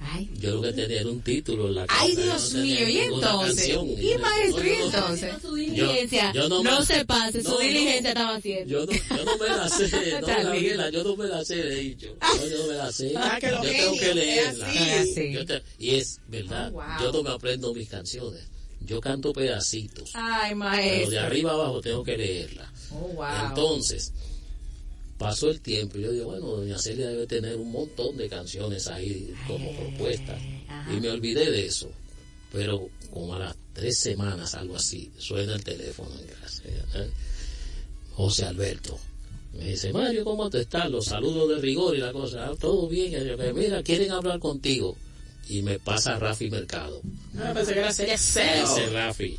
Ay, Yo lo que tenía era un título en la ay Dios no mío, ¿y entonces? ¿Y maestro, y No, no, entonces? Su diligencia. yo no no, me- se pase, su no, no. diligencia estaba haciendo. Yo no, yo no me la sé, no, Gabriela, yo no me la sé, he dicho. Yo, yo no me la sé. Ah, yo tengo que leerla. así. Es así. Yo te- y es verdad, Oh, wow. yo no me aprendo mis canciones. Yo canto pedacitos. Ay, Pero de arriba abajo tengo que leerla. Oh, wow. Entonces, pasó el tiempo y yo digo, bueno, doña Celia debe tener un montón de canciones ahí como propuestas. Y me olvidé de eso. Pero como a las tres semanas, algo así, suena el teléfono en casa. ¿eh? José Alberto. Me dice, Mario, ¿cómo te estás? Los saludos de rigor y la cosa. "Ah, todo bien. Y yo, mira, quieren hablar contigo. Y me pasa Rafi Mercado. Ah, pensé que era dice Rafi.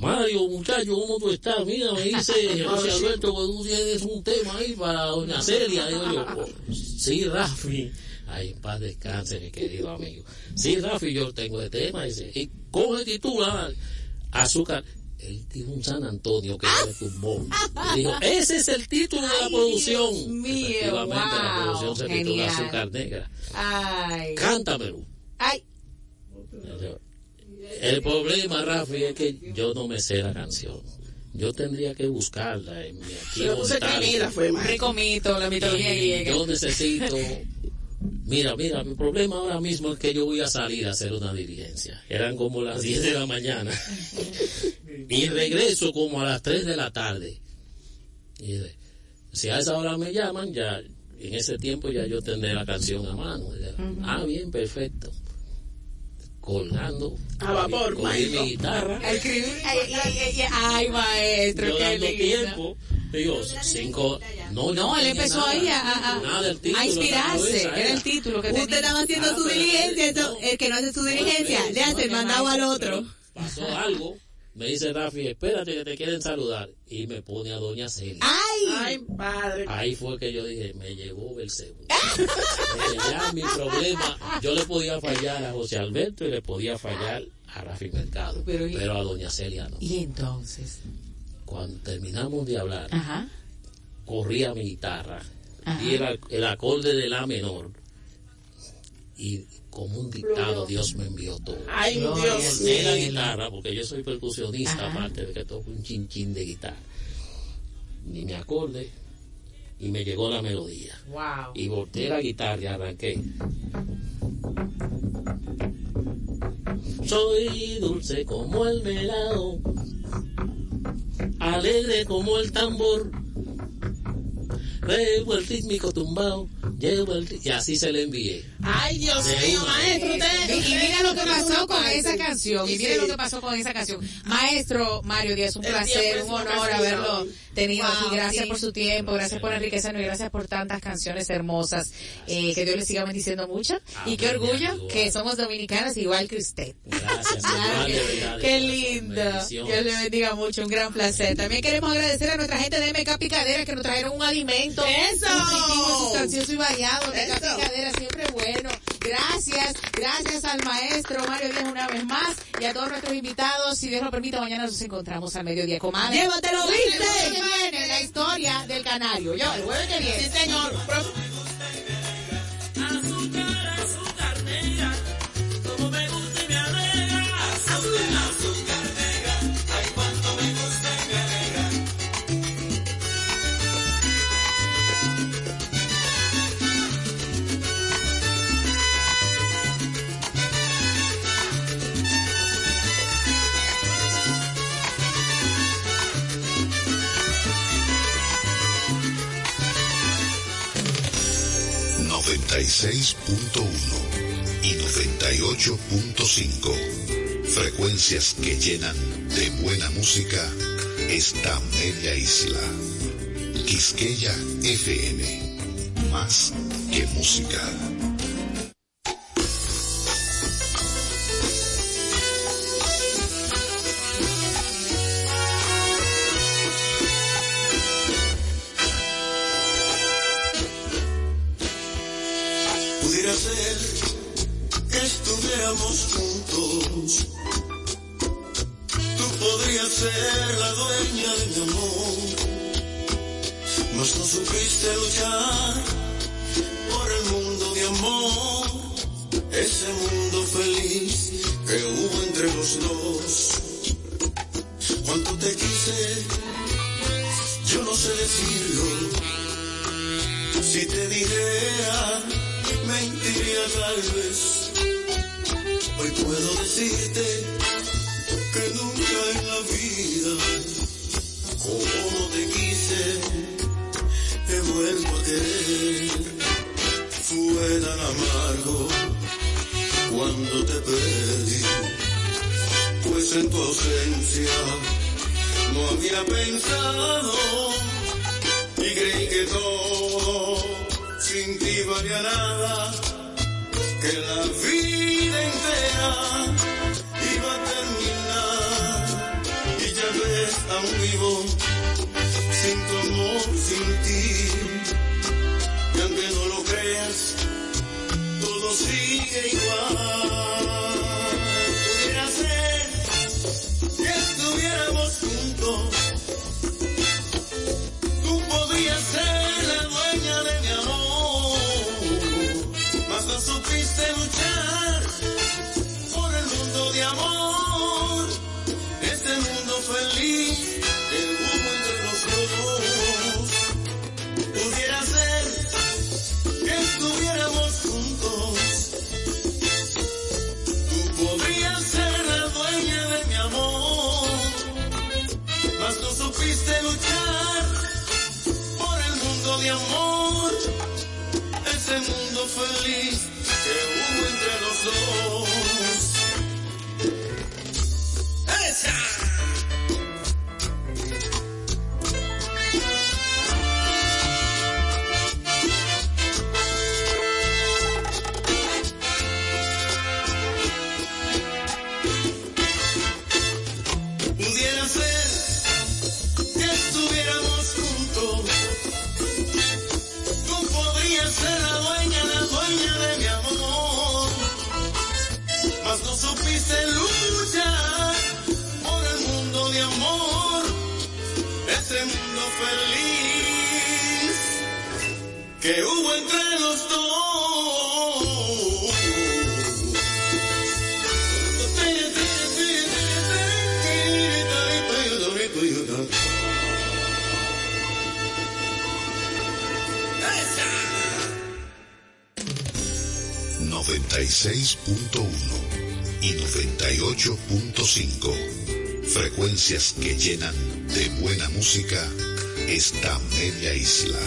Mario, muchacho, ¿cómo tú estás? Mira, me dice José Alberto que tú tienes un tema ahí para doña Celia. Digo yo, "Oh, sí, Rafi. Ay, en paz descanse, mi querido amigo. Sí, Rafi, yo tengo de tema. Dice, y coge titula Azúcar. Él dijo un San Antonio que le tumbó. Y dijo, ese es el título de la producción. Mío, Efectivamente, la wow, producción se titula. Azúcar Negra. Ay. Cántamelo. Ay. El problema, Rafi, es que yo no me sé la canción. Yo tendría que buscarla en mi archivo fue más. Rico mito, la mitología griega. Yo necesito. Mira, mira, mi problema ahora mismo es que yo voy a salir a hacer una diligencia. Eran como las 10 de la mañana. y regreso como a las 3 de la tarde. Y de- si a esa hora me llaman, ya en ese tiempo ya yo tendré la canción a mano. Ya, Ah, bien, perfecto. Colgando. A vapor, cogí maestro. mi guitarra. Escribí, ay, ay, ay, ay, maestro, yo dando tiempo. Digo, cinco. No, No, él empezó nada. ahí a, a- a- Nada, título, a inspirarse. cabeza Era el título que Usted tenía. estaba haciendo Ah, su diligencia, entonces, el que no hace su diligencia, le hace el mandado al otro. Pasó algo. Me dice Rafi, espérate que te quieren saludar. Y me pone a Doña Celia. ¡Ay! Ay, padre. Ahí fue que yo dije, me llegó el segundo. ya mi problema, yo le podía fallar a José Alberto y le podía fallar a Rafi Mercado, Pero a Doña Celia no. Y entonces. Cuando terminamos de hablar, Ajá. corría mi guitarra Ajá. y era el acorde de la menor y como un dictado Dios me envió todo. Ay, Dios Corté la mío. guitarra porque yo soy percusionista Ajá. aparte de que toco un chin chin de guitarra y me acorde y me llegó la melodía Wow. y volteé la guitarra y arranqué soy dulce como el melado alegre como el tambor llevo el rítmico tumbado llevo el y así se le envié Ay, Dios De mío, una. maestro, Y, usted. y mira lo que pasó con esa canción. Y miren lo que pasó con esa canción. Maestro Mario Díaz, un El placer, un honor haberlo tenido Wow, aquí. Gracias sí. por su tiempo, gracias por enriquecernos y gracias por tantas canciones hermosas. Eh, que Dios le siga bendiciendo mucho. Y qué orgullo que somos dominicanas igual que usted. Gracias, igual, de verdad, Qué lindo. Dios le bendiga mucho, un gran placer. También queremos agradecer a nuestra gente de MK Picadera que nos trajeron un alimento ¡Eso! nutritivo, sustancioso y variado. ¡Eso! Picadera siempre bueno. Gracias, gracias al maestro Mario Díaz una vez más y a todos nuestros invitados. Si Dios lo permite, mañana nos encontramos al mediodía. Comadre. ¡Llévatelo, El viste! jueves que viene, la historia del canario. Yo, el jueves que viene. Sí, señor. Y 98.5. Frecuencias que llenan de buena música esta media isla. Quisqueya FM. Más que música. Juntos. Tú podrías ser la dueña de mi amor. Mas no supiste luchar por el mundo de amor. Ese mundo feliz que hubo entre los dos. Cuánto te quise, yo no sé decirlo. Si te dijera, mentiría tal vez. Hoy puedo decirte que nunca en la vida, como te quise, he vuelto a querer. Fue tan amargo cuando te perdí, pues en tu ausencia no había pensado y creí que todo sin ti valía nada, que la vida entera iba a terminar. Y ya ves aún vivo sin tu amor, sin ti. Y aunque no lo creas todo sigue igual. Pudiera ser que estuviéramos juntos feliz que hubo entre los dos. Que hubo entre los dos. y 96.1 y 98.5. Frecuencias que llenan de buena música esta media isla.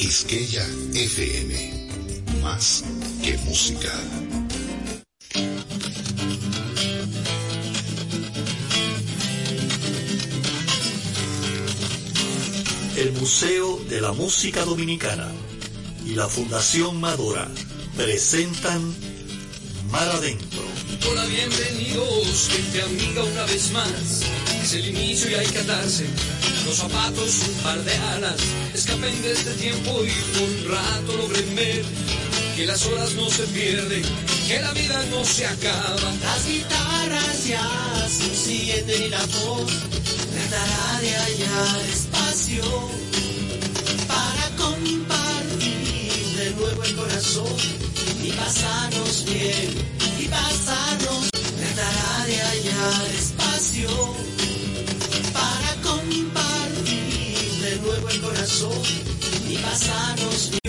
Quisqueya FM. Más que música. El Museo de la Música Dominicana y la Fundación Madora presentan Mar Adentro. Hola, bienvenidos, gente amiga, una vez más. Es el inicio y hay que atarse los zapatos, un par de alas Escapen de este tiempo y por un rato logren ver que las horas no se pierden, que la vida no se acaba. Las guitarras ya sienten y la voz tratará de hallar espacio para compartir de nuevo el corazón y pasarnos bien y pasarnos tratará de hallar espacio corazón y pasarnos